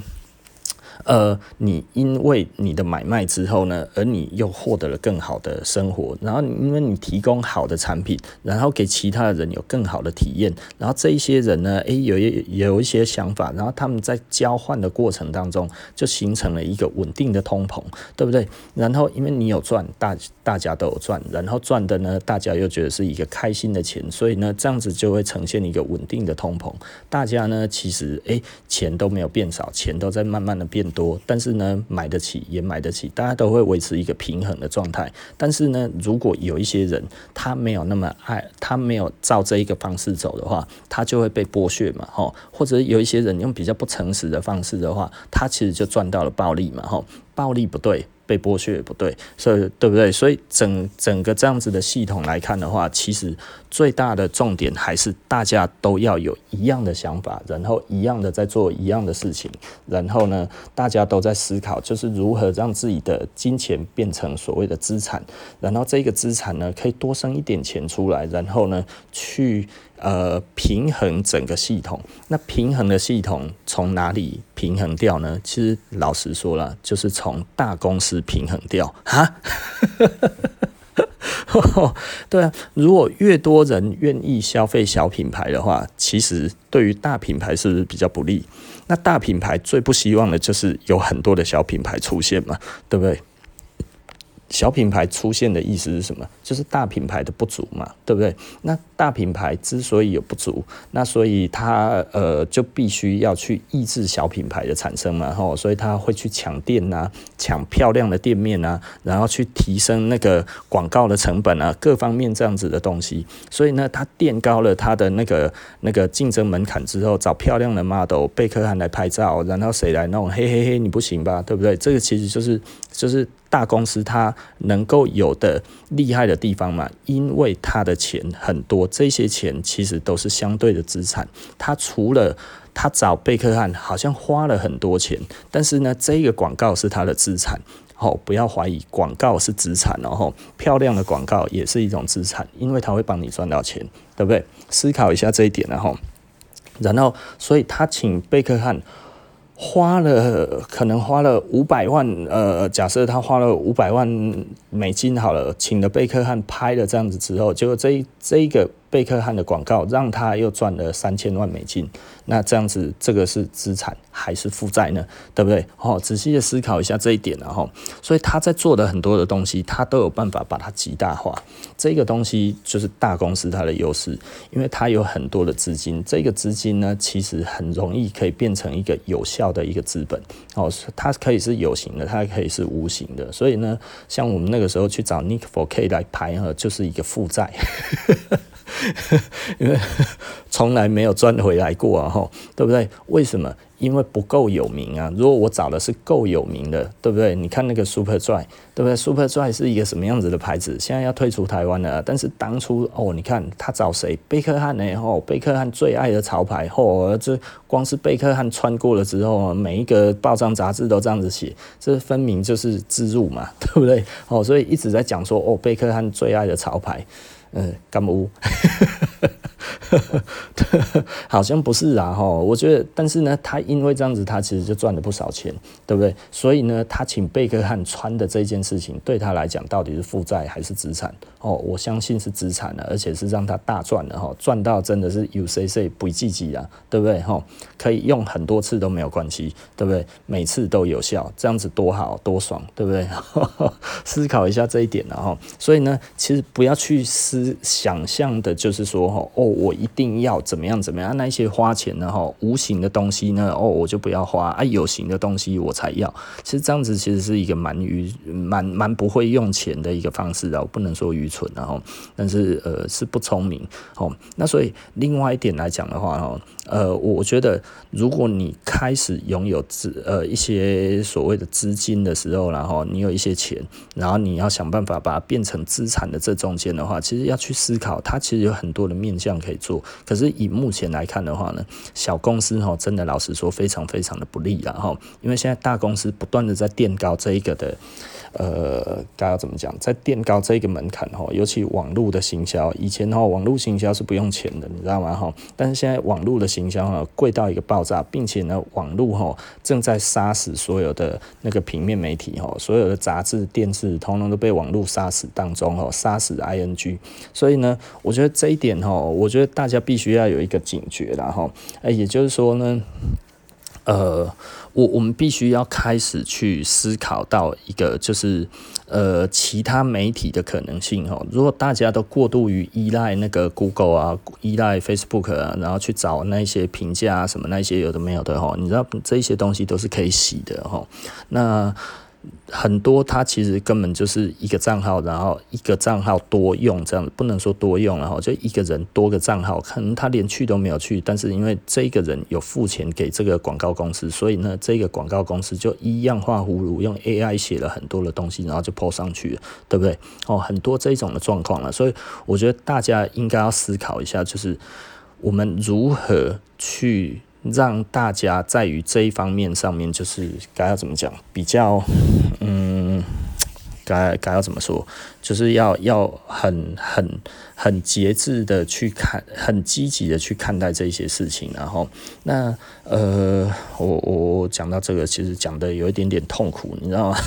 [SPEAKER 1] 呃，你因为你的买卖之后呢，而你又获得了更好的生活，然后因为你提供好的产品，然后给其他的人有更好的体验，然后这一些人呢，诶，有一有一些想法，然后他们在交换的过程当中，就形成了一个稳定的通膨，对不对？然后因为你有赚，大大家都有赚，然后赚的呢，大家又觉得是一个开心的钱，所以呢，这样子就会呈现一个稳定的通膨，大家呢，其实诶，钱都没有变少，钱都在慢慢的变多，但是呢，买得起也买得起，大家都会维持一个平衡的状态。但是呢，如果有一些人他没有那么爱，他没有照这一个方式走的话，他就会被剥削嘛，吼。或者有一些人用比较不诚实的方式的话，他其实就赚到了暴利嘛，吼。暴利不对。被剥削也不对，所以对不对？所以整整个这样子的系统来看的话，其实最大的重点还是大家都要有一样的想法，然后一样的在做一样的事情，然后呢，大家都在思考，就是如何让自己的金钱变成所谓的资产，然后这个资产呢，可以多生一点钱出来，然后呢，去。呃，平衡整个系统，那平衡的系统从哪里平衡掉呢？其实老实说了，就是从大公司平衡掉哈，对啊，如果越多人愿意消费小品牌的话，其实对于大品牌是比较不利？那大品牌最不希望的就是有很多的小品牌出现嘛，对不对？小品牌出现的意思是什么？就是大品牌的不足嘛，对不对？那大品牌之所以有不足，那所以它呃就必须要去抑制小品牌的产生嘛，吼，所以他会去抢店呐、抢漂亮的店面啊，然后去提升那个广告的成本啊，各方面这样子的东西。所以呢，他垫高了他的那个那个竞争门槛之后，找漂亮的 model 贝克汉来拍照，然后谁来弄？嘿嘿嘿，你不行吧？对不对？这个其实就是就是。大公司它能够有的厉害的地方嘛，因为他的钱很多，这些钱其实都是相对的资产。他除了他找贝克汉好像花了很多钱，但是呢，这个广告是他的资产。哦，不要怀疑广告是资产，然后漂亮的广告也是一种资产，因为它会帮你赚到钱，对不对？思考一下这一点，然后，然后，所以他请贝克汉。花了可能花了五百万，呃，假设他花了五百万美金好了，请了贝克汉拍了这样子之后，结果这这一个。贝克汉的广告让他又赚了三千万美金，那这样子这个是资产还是负债呢？对不对？哦，仔细的思考一下这一点，然后，所以他在做的很多的东西，他都有办法把它极大化。这个东西就是大公司它的优势，因为它有很多的资金，这个资金呢，其实很容易可以变成一个有效的一个资本。哦，它可以是有形的，它可以是无形的。所以呢，像我们那个时候去找 Nick for K 来拍，哈，就是一个负债。因为从来没有赚回来过啊，吼，对不对？为什么？因为不够有名啊。如果我找的是够有名的，对不对？你看那个 Superdry，对不对？Superdry 是一个什么样子的牌子？现在要退出台湾了。但是当初哦，你看他找谁？贝克汉呢？吼，贝克汉最爱的潮牌，吼，这光是贝克汉穿过了之后，每一个报章杂志都这样子写，这分明就是自入嘛，对不对？哦，所以一直在讲说，哦，贝克汉最爱的潮牌。嗯，干嘛？好像不是啊，哈，我觉得，但是呢，他因为这样子，他其实就赚了不少钱，对不对？所以呢，他请贝克汉穿的这件事情，对他来讲，到底是负债还是资产？哦，我相信是资产的，而且是让他大赚的哈，赚到真的是有谁谁不积极啊，对不对？哈，可以用很多次都没有关系，对不对？每次都有效，这样子多好多爽，对不对？思考一下这一点，然后，所以呢，其实不要去思想象的，就是说，哦，我。一定要怎么样怎么样，那些花钱呢哈，无形的东西呢，哦，我就不要花啊，有形的东西我才要。其实这样子其实是一个蛮愚蛮蛮不会用钱的一个方式啊，不能说愚蠢然后，但是呃是不聪明哦。那所以另外一点来讲的话哦，呃，我觉得如果你开始拥有资呃一些所谓的资金的时候，然后你有一些钱，然后你要想办法把它变成资产的这中间的话，其实要去思考，它其实有很多的面向可以做。可是以目前来看的话呢，小公司哈，真的老实说非常非常的不利了哈，因为现在大公司不断的在垫高这一个的。呃，该要怎么讲？在垫高这个门槛哈，尤其网络的行销，以前哈网络行销是不用钱的，你知道吗？哈，但是现在网络的行销哈贵到一个爆炸，并且呢，网络哈正在杀死所有的那个平面媒体哈，所有的杂志、电视，通通都被网络杀死当中哈，杀死 ING。所以呢，我觉得这一点哈，我觉得大家必须要有一个警觉了哈。哎，也就是说呢。呃，我我们必须要开始去思考到一个，就是呃，其他媒体的可能性哈。如果大家都过度于依赖那个 Google 啊，依赖 Facebook 啊，然后去找那些评价啊，什么那些有的没有的哈，你知道这些东西都是可以洗的哈。那很多，他其实根本就是一个账号，然后一个账号多用这样，不能说多用，然后就一个人多个账号，可能他连去都没有去，但是因为这个人有付钱给这个广告公司，所以呢，这个广告公司就一样画葫芦，用 AI 写了很多的东西，然后就 po 上去了，对不对？哦，很多这种的状况了，所以我觉得大家应该要思考一下，就是我们如何去。让大家在于这一方面上面，就是该要怎么讲，比较，嗯，该该要怎么说，就是要要很很很节制的去看，很积极的去看待这些事情。然后，那呃，我我讲到这个，其实讲的有一点点痛苦，你知道吗？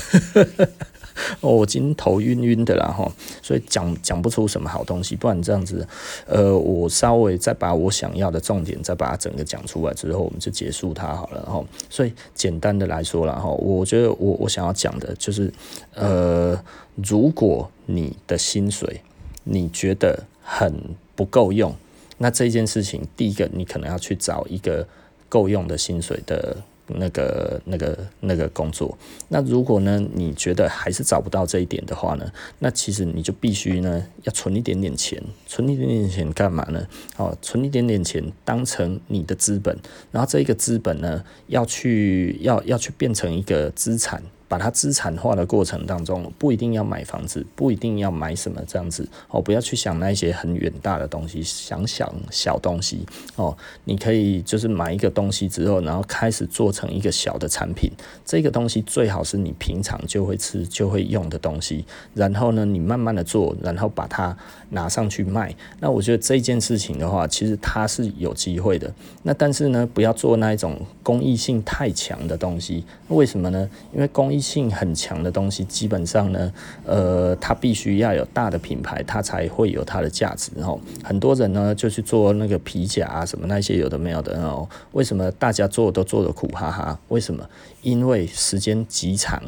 [SPEAKER 1] 我今天头晕晕的啦哈，所以讲讲不出什么好东西，不然这样子，呃，我稍微再把我想要的重点再把它整个讲出来之后，我们就结束它好了哈。所以简单的来说了哈，我觉得我我想要讲的就是，呃，如果你的薪水你觉得很不够用，那这件事情第一个你可能要去找一个够用的薪水的。那个、那个、那个工作，那如果呢，你觉得还是找不到这一点的话呢，那其实你就必须呢，要存一点点钱，存一点点钱干嘛呢？哦，存一点点钱当成你的资本，然后这一个资本呢，要去要要去变成一个资产。把它资产化的过程当中，不一定要买房子，不一定要买什么这样子哦，不要去想那些很远大的东西，想想小东西哦。你可以就是买一个东西之后，然后开始做成一个小的产品。这个东西最好是你平常就会吃就会用的东西，然后呢，你慢慢的做，然后把它拿上去卖。那我觉得这件事情的话，其实它是有机会的。那但是呢，不要做那一种公益性太强的东西。为什么呢？因为公益性很强的东西，基本上呢，呃，它必须要有大的品牌，它才会有它的价值。然后很多人呢就去做那个皮夹啊，什么那些有的没有的。哦为什么大家做都做的苦哈哈？为什么？因为时间极长。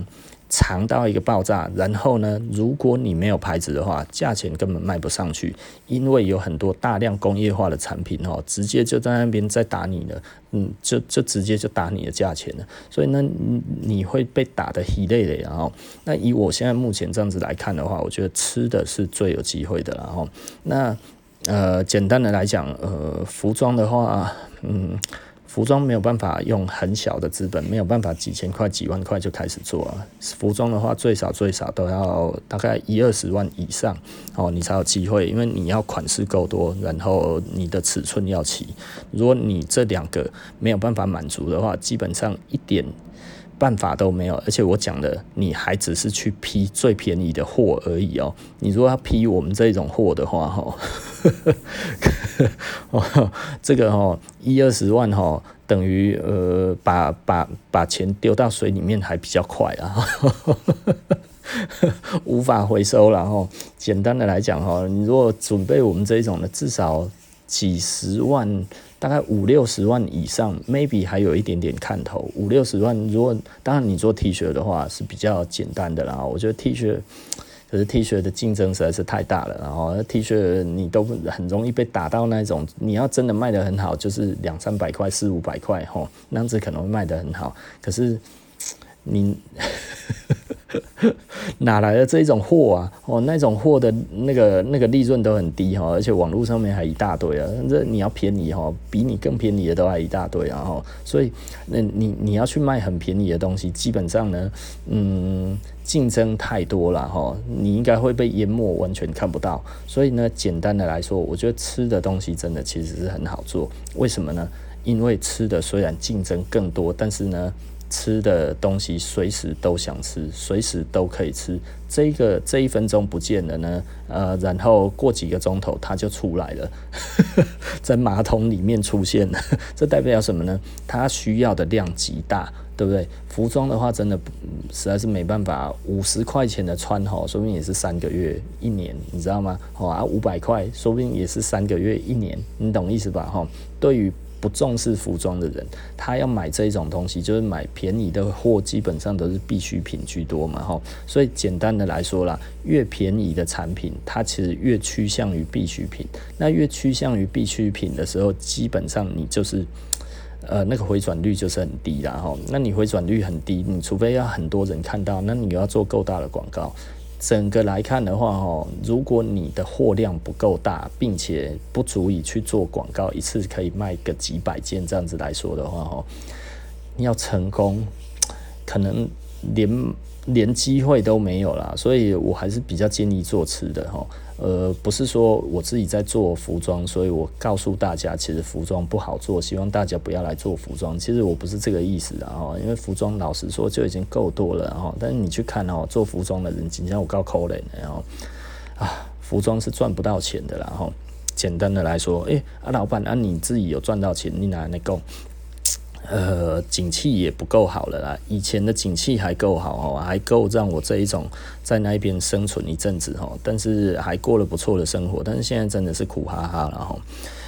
[SPEAKER 1] 长到一个爆炸，然后呢，如果你没有牌子的话，价钱根本卖不上去，因为有很多大量工业化的产品哦，直接就在那边在打你的，嗯，就就直接就打你的价钱了，所以呢，你会被打得稀累的，然后，那以我现在目前这样子来看的话，我觉得吃的是最有机会的，然后，那呃，简单的来讲，呃，服装的话，嗯。服装没有办法用很小的资本，没有办法几千块、几万块就开始做啊。服装的话，最少最少都要大概一二十万以上哦，你才有机会。因为你要款式够多，然后你的尺寸要齐。如果你这两个没有办法满足的话，基本上一点。办法都没有，而且我讲的你还只是去批最便宜的货而已哦。你如果要批我们这种货的话，哈，这个哈一二十万哈，等于呃把把把钱丢到水里面还比较快啊，无法回收了哈。简单的来讲哈，你如果准备我们这种的，至少几十万。大概五六十万以上，maybe 还有一点点看头。五六十万，如果当然你做 T 恤的话是比较简单的啦。我觉得 T 恤，可是 T 恤的竞争实在是太大了，然后 T 恤你都很容易被打到那种，你要真的卖得很好，就是两三百块、四五百块吼，那样子可能会卖得很好。可是你。哪来的这一种货啊？哦，那种货的那个那个利润都很低哈，而且网络上面还一大堆啊。这你要便宜哈，比你更便宜的都还一大堆啊。哈，所以那你你要去卖很便宜的东西，基本上呢，嗯，竞争太多了哈，你应该会被淹没，完全看不到。所以呢，简单的来说，我觉得吃的东西真的其实是很好做。为什么呢？因为吃的虽然竞争更多，但是呢。吃的东西随时都想吃，随时都可以吃。这个这一分钟不见了呢，呃，然后过几个钟头它就出来了，在马桶里面出现了。这代表什么呢？它需要的量极大，对不对？服装的话，真的实在是没办法。五十块钱的穿吼，说不定也是三个月、一年，你知道吗？哦啊，五百块，说不定也是三个月、一年，你懂意思吧？哈，对于。不重视服装的人，他要买这种东西，就是买便宜的货，基本上都是必需品居多嘛，哈。所以简单的来说啦，越便宜的产品，它其实越趋向于必需品。那越趋向于必需品的时候，基本上你就是，呃，那个回转率就是很低啦，哈。那你回转率很低，你除非要很多人看到，那你要做够大的广告。整个来看的话，哦，如果你的货量不够大，并且不足以去做广告，一次可以卖个几百件这样子来说的话，哦，你要成功，可能连连机会都没有啦。所以我还是比较建议做吃的，哈。呃，不是说我自己在做服装，所以我告诉大家，其实服装不好做，希望大家不要来做服装。其实我不是这个意思的哈，因为服装老实说就已经够多了哈。但是你去看哦，做服装的人，今天我告扣嘞，然后啊，服装是赚不到钱的啦哈。简单的来说，哎、欸，啊老板，啊你自己有赚到钱，你哪来够？呃，景气也不够好了啦。以前的景气还够好哦，还够让我这一种在那边生存一阵子哦。但是还过了不错的生活。但是现在真的是苦哈哈了哈。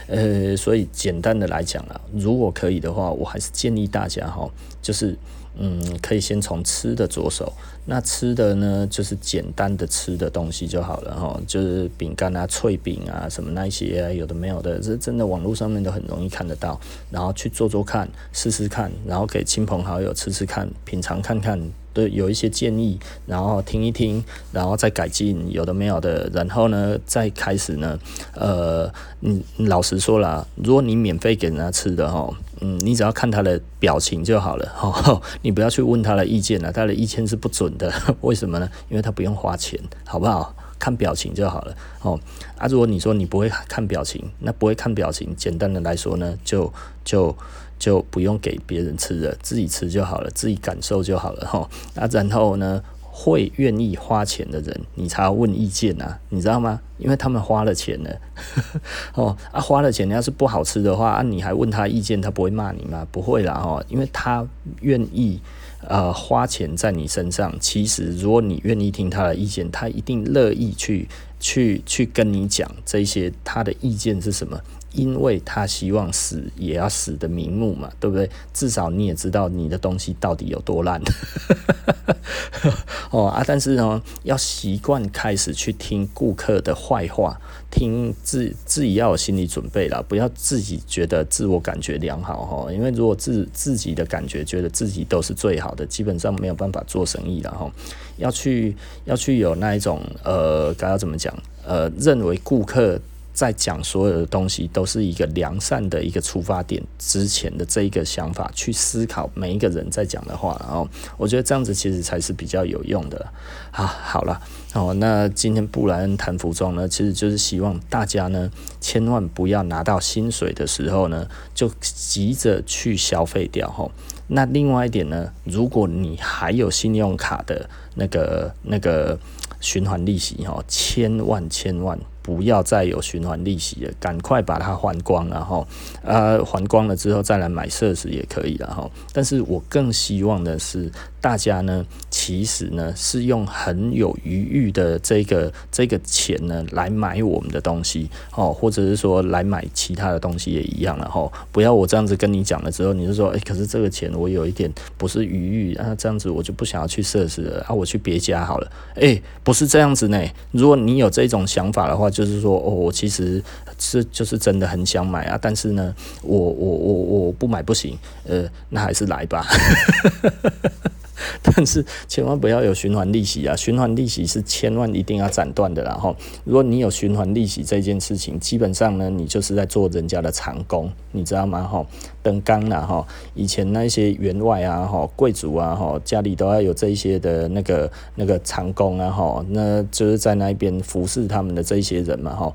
[SPEAKER 1] 呃，所以简单的来讲啊，如果可以的话，我还是建议大家哈，就是。嗯，可以先从吃的着手。那吃的呢，就是简单的吃的东西就好了哈，就是饼干啊、脆饼啊什么那些，有的没有的，这真的网络上面都很容易看得到。然后去做做看，试试看，然后给亲朋好友吃吃看，品尝看看。对，有一些建议，然后听一听，然后再改进，有的没有的，然后呢，再开始呢，呃，你老实说了，如果你免费给人家吃的哈，嗯，你只要看他的表情就好了，哈，你不要去问他的意见了，他的意见是不准的，为什么呢？因为他不用花钱，好不好？看表情就好了，哦，啊，如果你说你不会看表情，那不会看表情，简单的来说呢，就就。就不用给别人吃了，自己吃就好了，自己感受就好了哈。啊然后呢，会愿意花钱的人，你才要问意见啊，你知道吗？因为他们花了钱了，哦啊，花了钱，你要是不好吃的话啊，你还问他意见，他不会骂你吗？不会啦哦，因为他愿意呃花钱在你身上。其实如果你愿意听他的意见，他一定乐意去去去跟你讲这些他的意见是什么。因为他希望死也要死的瞑目嘛，对不对？至少你也知道你的东西到底有多烂。哦啊，但是呢，要习惯开始去听顾客的坏话，听自自己要有心理准备啦，不要自己觉得自我感觉良好哈。因为如果自自己的感觉觉得自己都是最好的，基本上没有办法做生意了哈。要去要去有那一种呃，该要怎么讲？呃，认为顾客。在讲所有的东西都是一个良善的一个出发点之前的这一个想法去思考每一个人在讲的话，然后我觉得这样子其实才是比较有用的。啊，好了，哦，那今天布莱恩谈服装呢，其实就是希望大家呢，千万不要拿到薪水的时候呢，就急着去消费掉哈。那另外一点呢，如果你还有信用卡的那个那个循环利息哈，千万千万。不要再有循环利息了，赶快把它还光，然后呃还光了之后再来买设施也可以了哈。但是我更希望的是。大家呢，其实呢是用很有余裕的这个这个钱呢来买我们的东西哦，或者是说来买其他的东西也一样了哈。不要我这样子跟你讲了之后，你就说，哎，可是这个钱我有一点不是余裕啊，这样子我就不想要去设施了啊，我去别家好了。哎，不是这样子呢。如果你有这种想法的话，就是说，哦，我其实是就是真的很想买啊，但是呢，我我我我不买不行，呃，那还是来吧。但是千万不要有循环利息啊！循环利息是千万一定要斩断的。然后，如果你有循环利息这件事情，基本上呢，你就是在做人家的长工，你知道吗？哈，等刚了哈，以前那些员外啊，哈，贵族啊，哈，家里都要有这一些的那个那个长工啊，哈，那就是在那边服侍他们的这一些人嘛，哈。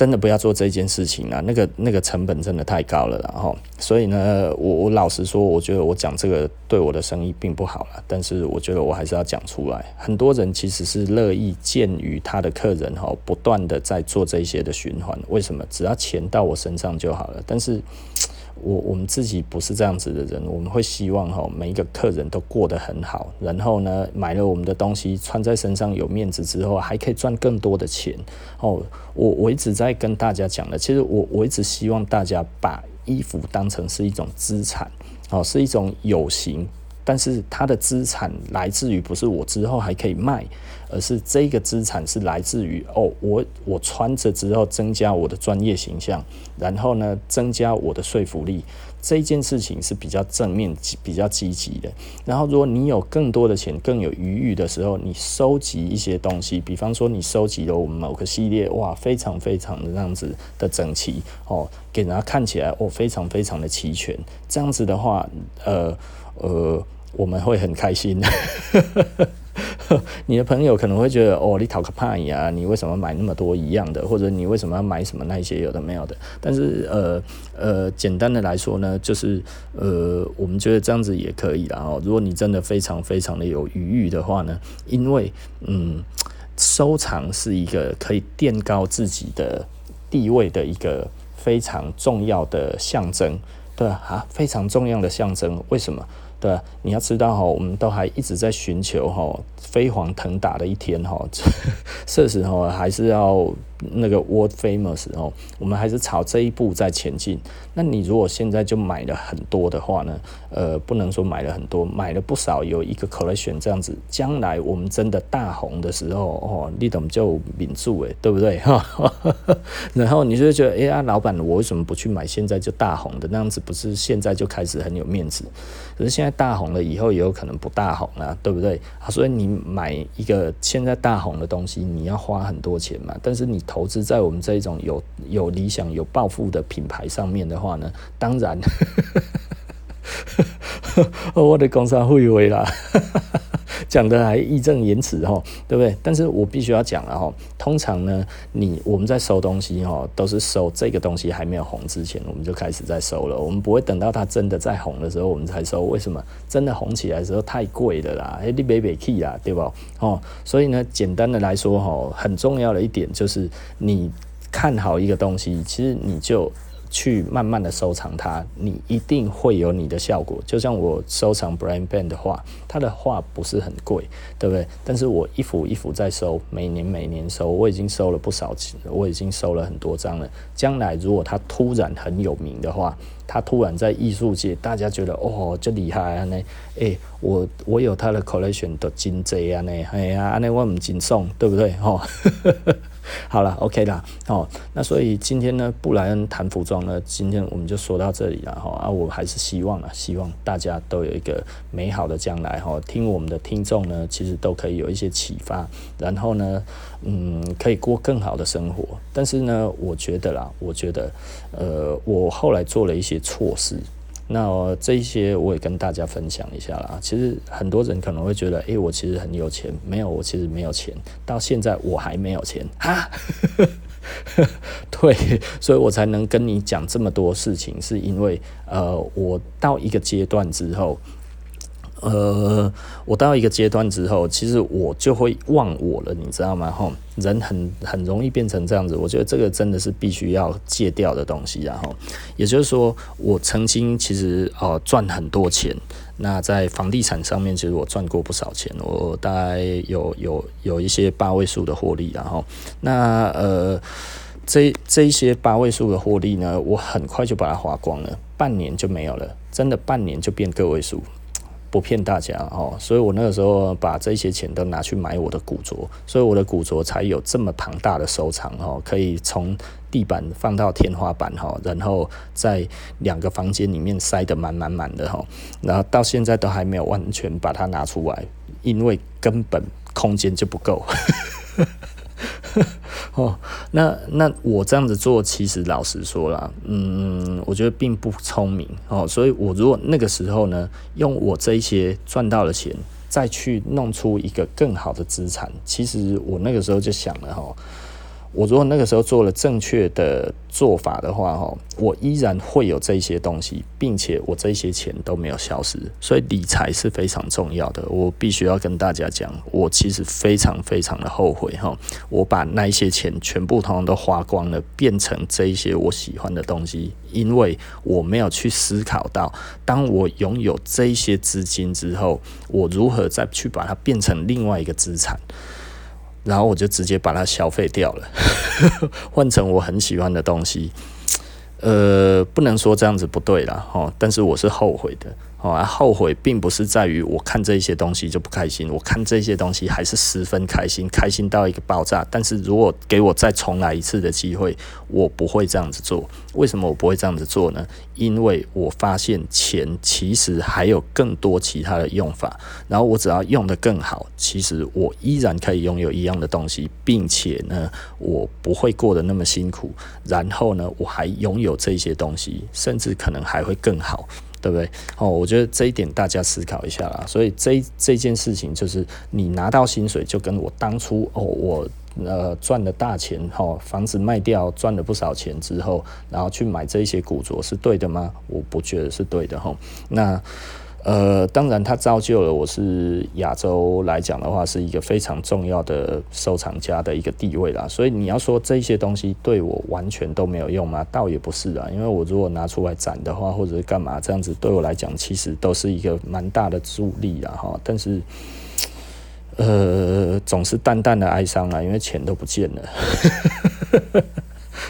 [SPEAKER 1] 真的不要做这件事情啊！那个那个成本真的太高了，然后，所以呢，我我老实说，我觉得我讲这个对我的生意并不好了。但是我觉得我还是要讲出来。很多人其实是乐意鉴于他的客人哈，不断的在做这些的循环。为什么？只要钱到我身上就好了。但是。我我们自己不是这样子的人，我们会希望哈每一个客人都过得很好，然后呢，买了我们的东西穿在身上有面子之后，还可以赚更多的钱哦。我我一直在跟大家讲的，其实我我一直希望大家把衣服当成是一种资产哦，是一种有形，但是它的资产来自于不是我之后还可以卖。而是这个资产是来自于哦，我我穿着之后增加我的专业形象，然后呢，增加我的说服力，这件事情是比较正面、比较积极的。然后，如果你有更多的钱、更有余裕的时候，你收集一些东西，比方说你收集了我们某个系列，哇，非常非常的这样子的整齐哦，给人家看起来哦，非常非常的齐全。这样子的话，呃呃，我们会很开心。你的朋友可能会觉得哦，你讨个怕呀？你为什么买那么多一样的？或者你为什么要买什么那些有的没有的？但是呃呃，简单的来说呢，就是呃，我们觉得这样子也可以啦哦。如果你真的非常非常的有余裕的话呢，因为嗯，收藏是一个可以垫高自己的地位的一个非常重要的象征，对啊，非常重要的象征。为什么？对，你要知道哈，我们都还一直在寻求哈飞黄腾达的一天哈，设施哈还是要那个 world famous 哦，我们还是朝这一步在前进。那你如果现在就买了很多的话呢？呃，不能说买了很多，买了不少，有一个 collection 这样子，将来我们真的大红的时候哦，你怎么就抿住诶，对不对哈？然后你就觉得，哎呀，老板，我为什么不去买现在就大红的那样子？不是现在就开始很有面子？可是现在。大红了以后也有可能不大红啊，对不对？啊所以你买一个现在大红的东西，你要花很多钱嘛。但是你投资在我们这种有有理想、有抱负的品牌上面的话呢，当然，我的工商会为啦。讲的还义正言辞哈，对不对？但是我必须要讲了哈。通常呢，你我们在收东西哈，都是收这个东西还没有红之前，我们就开始在收了。我们不会等到它真的在红的时候，我们才收。为什么？真的红起来的时候太贵了啦，哎，你买不起啦，对吧？哦，所以呢，简单的来说哈，很重要的一点就是，你看好一个东西，其实你就。去慢慢的收藏它，你一定会有你的效果。就像我收藏 Brian Ben 的画，他的画不是很贵，对不对？但是我一幅一幅在收，每年每年收，我已经收了不少钱，我已经收了很多张了。将来如果他突然很有名的话，他突然在艺术界，大家觉得哦，这厉害啊！呢，诶，我我有他的 collection 的金贼啊，呢，哎呀，那我唔紧送，对不对？哈。好了，OK 啦，哦，那所以今天呢，布莱恩谈服装呢，今天我们就说到这里了哈。啊，我还是希望啊，希望大家都有一个美好的将来哈。听我们的听众呢，其实都可以有一些启发，然后呢，嗯，可以过更好的生活。但是呢，我觉得啦，我觉得，呃，我后来做了一些错事。那这一些我也跟大家分享一下啦。其实很多人可能会觉得，诶，我其实很有钱，没有，我其实没有钱，到现在我还没有钱哈。对，所以我才能跟你讲这么多事情，是因为呃，我到一个阶段之后。呃，我到一个阶段之后，其实我就会忘我了，你知道吗？吼，人很很容易变成这样子。我觉得这个真的是必须要戒掉的东西，然后，也就是说，我曾经其实哦赚很多钱，那在房地产上面，其实我赚过不少钱，我大概有有有一些八位数的获利，然后，那呃，这这一些八位数的获利呢，我很快就把它花光了，半年就没有了，真的半年就变个位数。不骗大家哦，所以我那个时候把这些钱都拿去买我的古着，所以我的古着才有这么庞大的收藏哦，可以从地板放到天花板哈，然后在两个房间里面塞得满满满的哈，然后到现在都还没有完全把它拿出来，因为根本空间就不够。哦，那那我这样子做，其实老实说啦，嗯，我觉得并不聪明哦。所以，我如果那个时候呢，用我这一些赚到的钱，再去弄出一个更好的资产，其实我那个时候就想了哈。我如果那个时候做了正确的做法的话，哈，我依然会有这些东西，并且我这些钱都没有消失，所以理财是非常重要的。我必须要跟大家讲，我其实非常非常的后悔，哈，我把那一些钱全部通通都花光了，变成这一些我喜欢的东西，因为我没有去思考到，当我拥有这一些资金之后，我如何再去把它变成另外一个资产。然后我就直接把它消费掉了，换成我很喜欢的东西。呃，不能说这样子不对啦，哈，但是我是后悔的。哦，后悔并不是在于我看这些东西就不开心，我看这些东西还是十分开心，开心到一个爆炸。但是如果给我再重来一次的机会，我不会这样子做。为什么我不会这样子做呢？因为我发现钱其实还有更多其他的用法，然后我只要用得更好，其实我依然可以拥有一样的东西，并且呢，我不会过得那么辛苦。然后呢，我还拥有这些东西，甚至可能还会更好。对不对？哦，我觉得这一点大家思考一下啦。所以这这件事情就是，你拿到薪水就跟我当初哦，我呃赚了大钱哈，房子卖掉赚了不少钱之后，然后去买这些古着是对的吗？我不觉得是对的哈。那。呃，当然，它造就了我是亚洲来讲的话，是一个非常重要的收藏家的一个地位啦。所以你要说这些东西对我完全都没有用吗？倒也不是啊，因为我如果拿出来展的话，或者是干嘛这样子，对我来讲其实都是一个蛮大的助力啦哈。但是，呃，总是淡淡的哀伤啊，因为钱都不见了。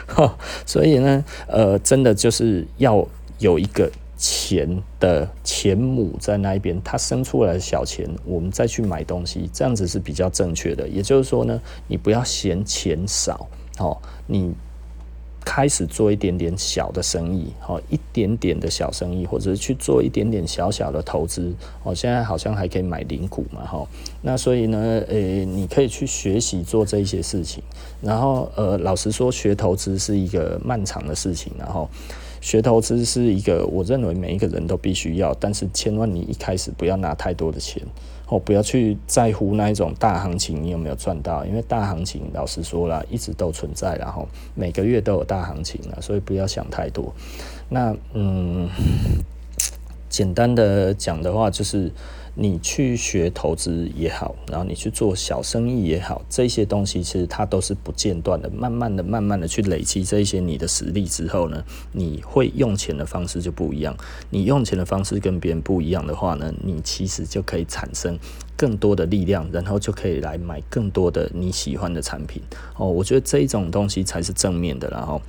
[SPEAKER 1] 哈，所以呢，呃，真的就是要有一个。钱的钱母在那一边，它生出来的小钱，我们再去买东西，这样子是比较正确的。也就是说呢，你不要嫌钱少，哦，你开始做一点点小的生意，哦，一点点的小生意，或者是去做一点点小小的投资，哦，现在好像还可以买零股嘛，哈，那所以呢，诶，你可以去学习做这些事情。然后，呃，老实说，学投资是一个漫长的事情，然后。学投资是一个，我认为每一个人都必须要，但是千万你一开始不要拿太多的钱，哦，不要去在乎那一种大行情你有没有赚到，因为大行情老实说了，一直都存在，然后每个月都有大行情了，所以不要想太多。那嗯，简单的讲的话就是。你去学投资也好，然后你去做小生意也好，这些东西其实它都是不间断的，慢慢的、慢慢的去累积这些你的实力之后呢，你会用钱的方式就不一样。你用钱的方式跟别人不一样的话呢，你其实就可以产生更多的力量，然后就可以来买更多的你喜欢的产品。哦，我觉得这一种东西才是正面的，然后。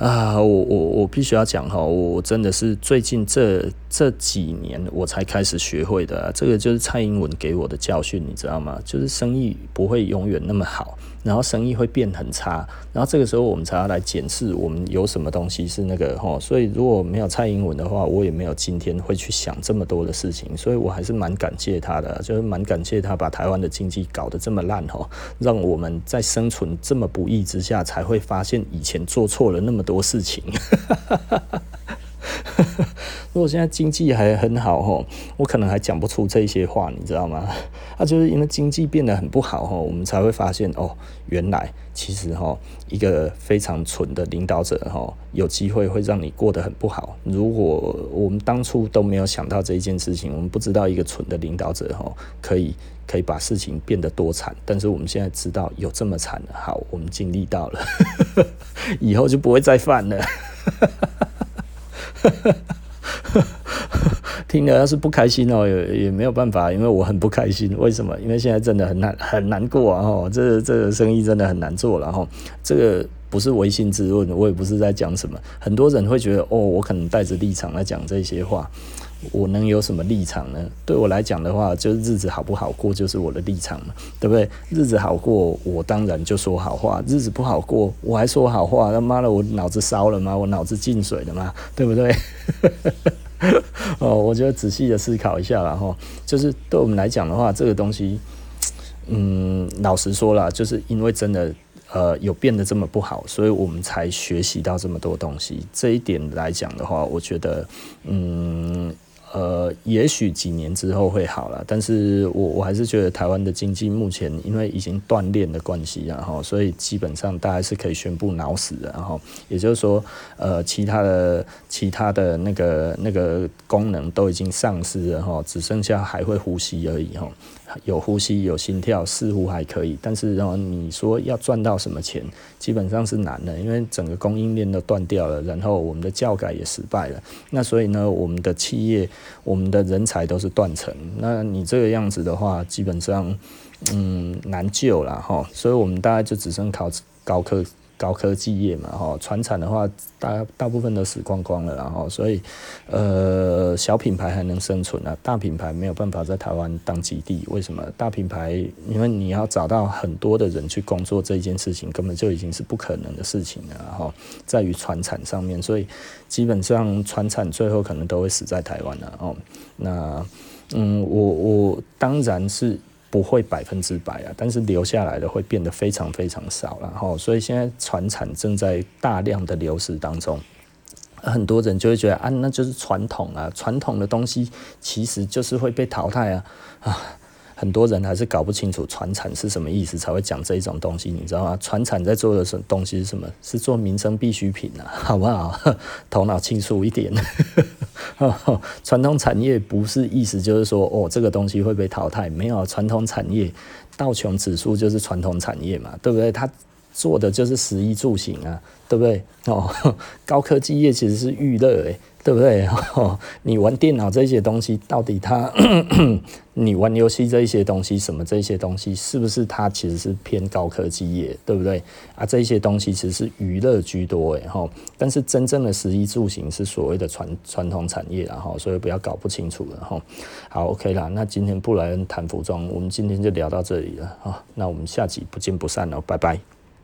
[SPEAKER 1] 啊，我我我必须要讲哈，我真的是最近这这几年我才开始学会的，这个就是蔡英文给我的教训，你知道吗？就是生意不会永远那么好。然后生意会变很差，然后这个时候我们才要来检视我们有什么东西是那个齁，所以如果没有蔡英文的话，我也没有今天会去想这么多的事情，所以我还是蛮感谢他的，就是蛮感谢他把台湾的经济搞得这么烂齁，让我们在生存这么不易之下，才会发现以前做错了那么多事情。如果现在经济还很好吼，我可能还讲不出这些话，你知道吗？啊，就是因为经济变得很不好吼，我们才会发现哦，原来其实吼一个非常蠢的领导者吼，有机会会让你过得很不好。如果我们当初都没有想到这一件事情，我们不知道一个蠢的领导者吼可以可以把事情变得多惨。但是我们现在知道有这么惨了，好，我们尽力到了，以后就不会再犯了。听了要是不开心哦，也也没有办法，因为我很不开心。为什么？因为现在真的很难很难过啊！哦，这个、这个生意真的很难做了哈。这个不是唯心之论，我也不是在讲什么。很多人会觉得哦，我可能带着立场来讲这些话。我能有什么立场呢？对我来讲的话，就是日子好不好过就是我的立场嘛，对不对？日子好过，我当然就说好话；日子不好过，我还说好话。他妈的，我脑子烧了吗？我脑子进水了吗？对不对？哦，我觉得仔细的思考一下，然后就是对我们来讲的话，这个东西，嗯，老实说了，就是因为真的。呃，有变得这么不好，所以我们才学习到这么多东西。这一点来讲的话，我觉得，嗯。呃，也许几年之后会好了，但是我我还是觉得台湾的经济目前因为已经锻炼的关系，然后所以基本上大家是可以宣布脑死的，然后也就是说，呃，其他的其他的那个那个功能都已经丧失了哈，只剩下还会呼吸而已哈，有呼吸有心跳似乎还可以，但是然后你说要赚到什么钱，基本上是难的，因为整个供应链都断掉了，然后我们的教改也失败了，那所以呢，我们的企业。我们的人才都是断层，那你这个样子的话，基本上，嗯，难救了哈。所以我们大概就只剩考高科。高科技业嘛，哈，传产的话，大大部分都死光光了，然后，所以，呃，小品牌还能生存啊，大品牌没有办法在台湾当基地。为什么？大品牌，因为你要找到很多的人去工作这件事情，根本就已经是不可能的事情了，然后，在于传产上面，所以基本上传产最后可能都会死在台湾了，哦，那，嗯，我我当然是。不会百分之百啊，但是留下来的会变得非常非常少，然后所以现在船产正在大量的流失当中，很多人就会觉得啊，那就是传统啊，传统的东西其实就是会被淘汰啊啊。很多人还是搞不清楚传产是什么意思，才会讲这一种东西，你知道吗？传产在做的什东西是什么？是做民生必需品啊，好不好？头脑清楚一点。传统产业不是意思就是说哦，这个东西会被淘汰，没有传统产业，道琼指数就是传统产业嘛，对不对？它做的就是食衣住行啊，对不对？哦，高科技业其实是娱乐诶。对不对？哦，你玩电脑这些东西，到底它，你玩游戏这一些东西，什么这些东西，是不是它其实是偏高科技业？对不对？啊，这些东西其实是娱乐居多，诶，哈。但是真正的食衣住行是所谓的传传统产业，然后所以不要搞不清楚了，哈。好，OK 啦，那今天布莱恩谈服装，我们今天就聊到这里了，啊，那我们下集不见不散了，拜拜。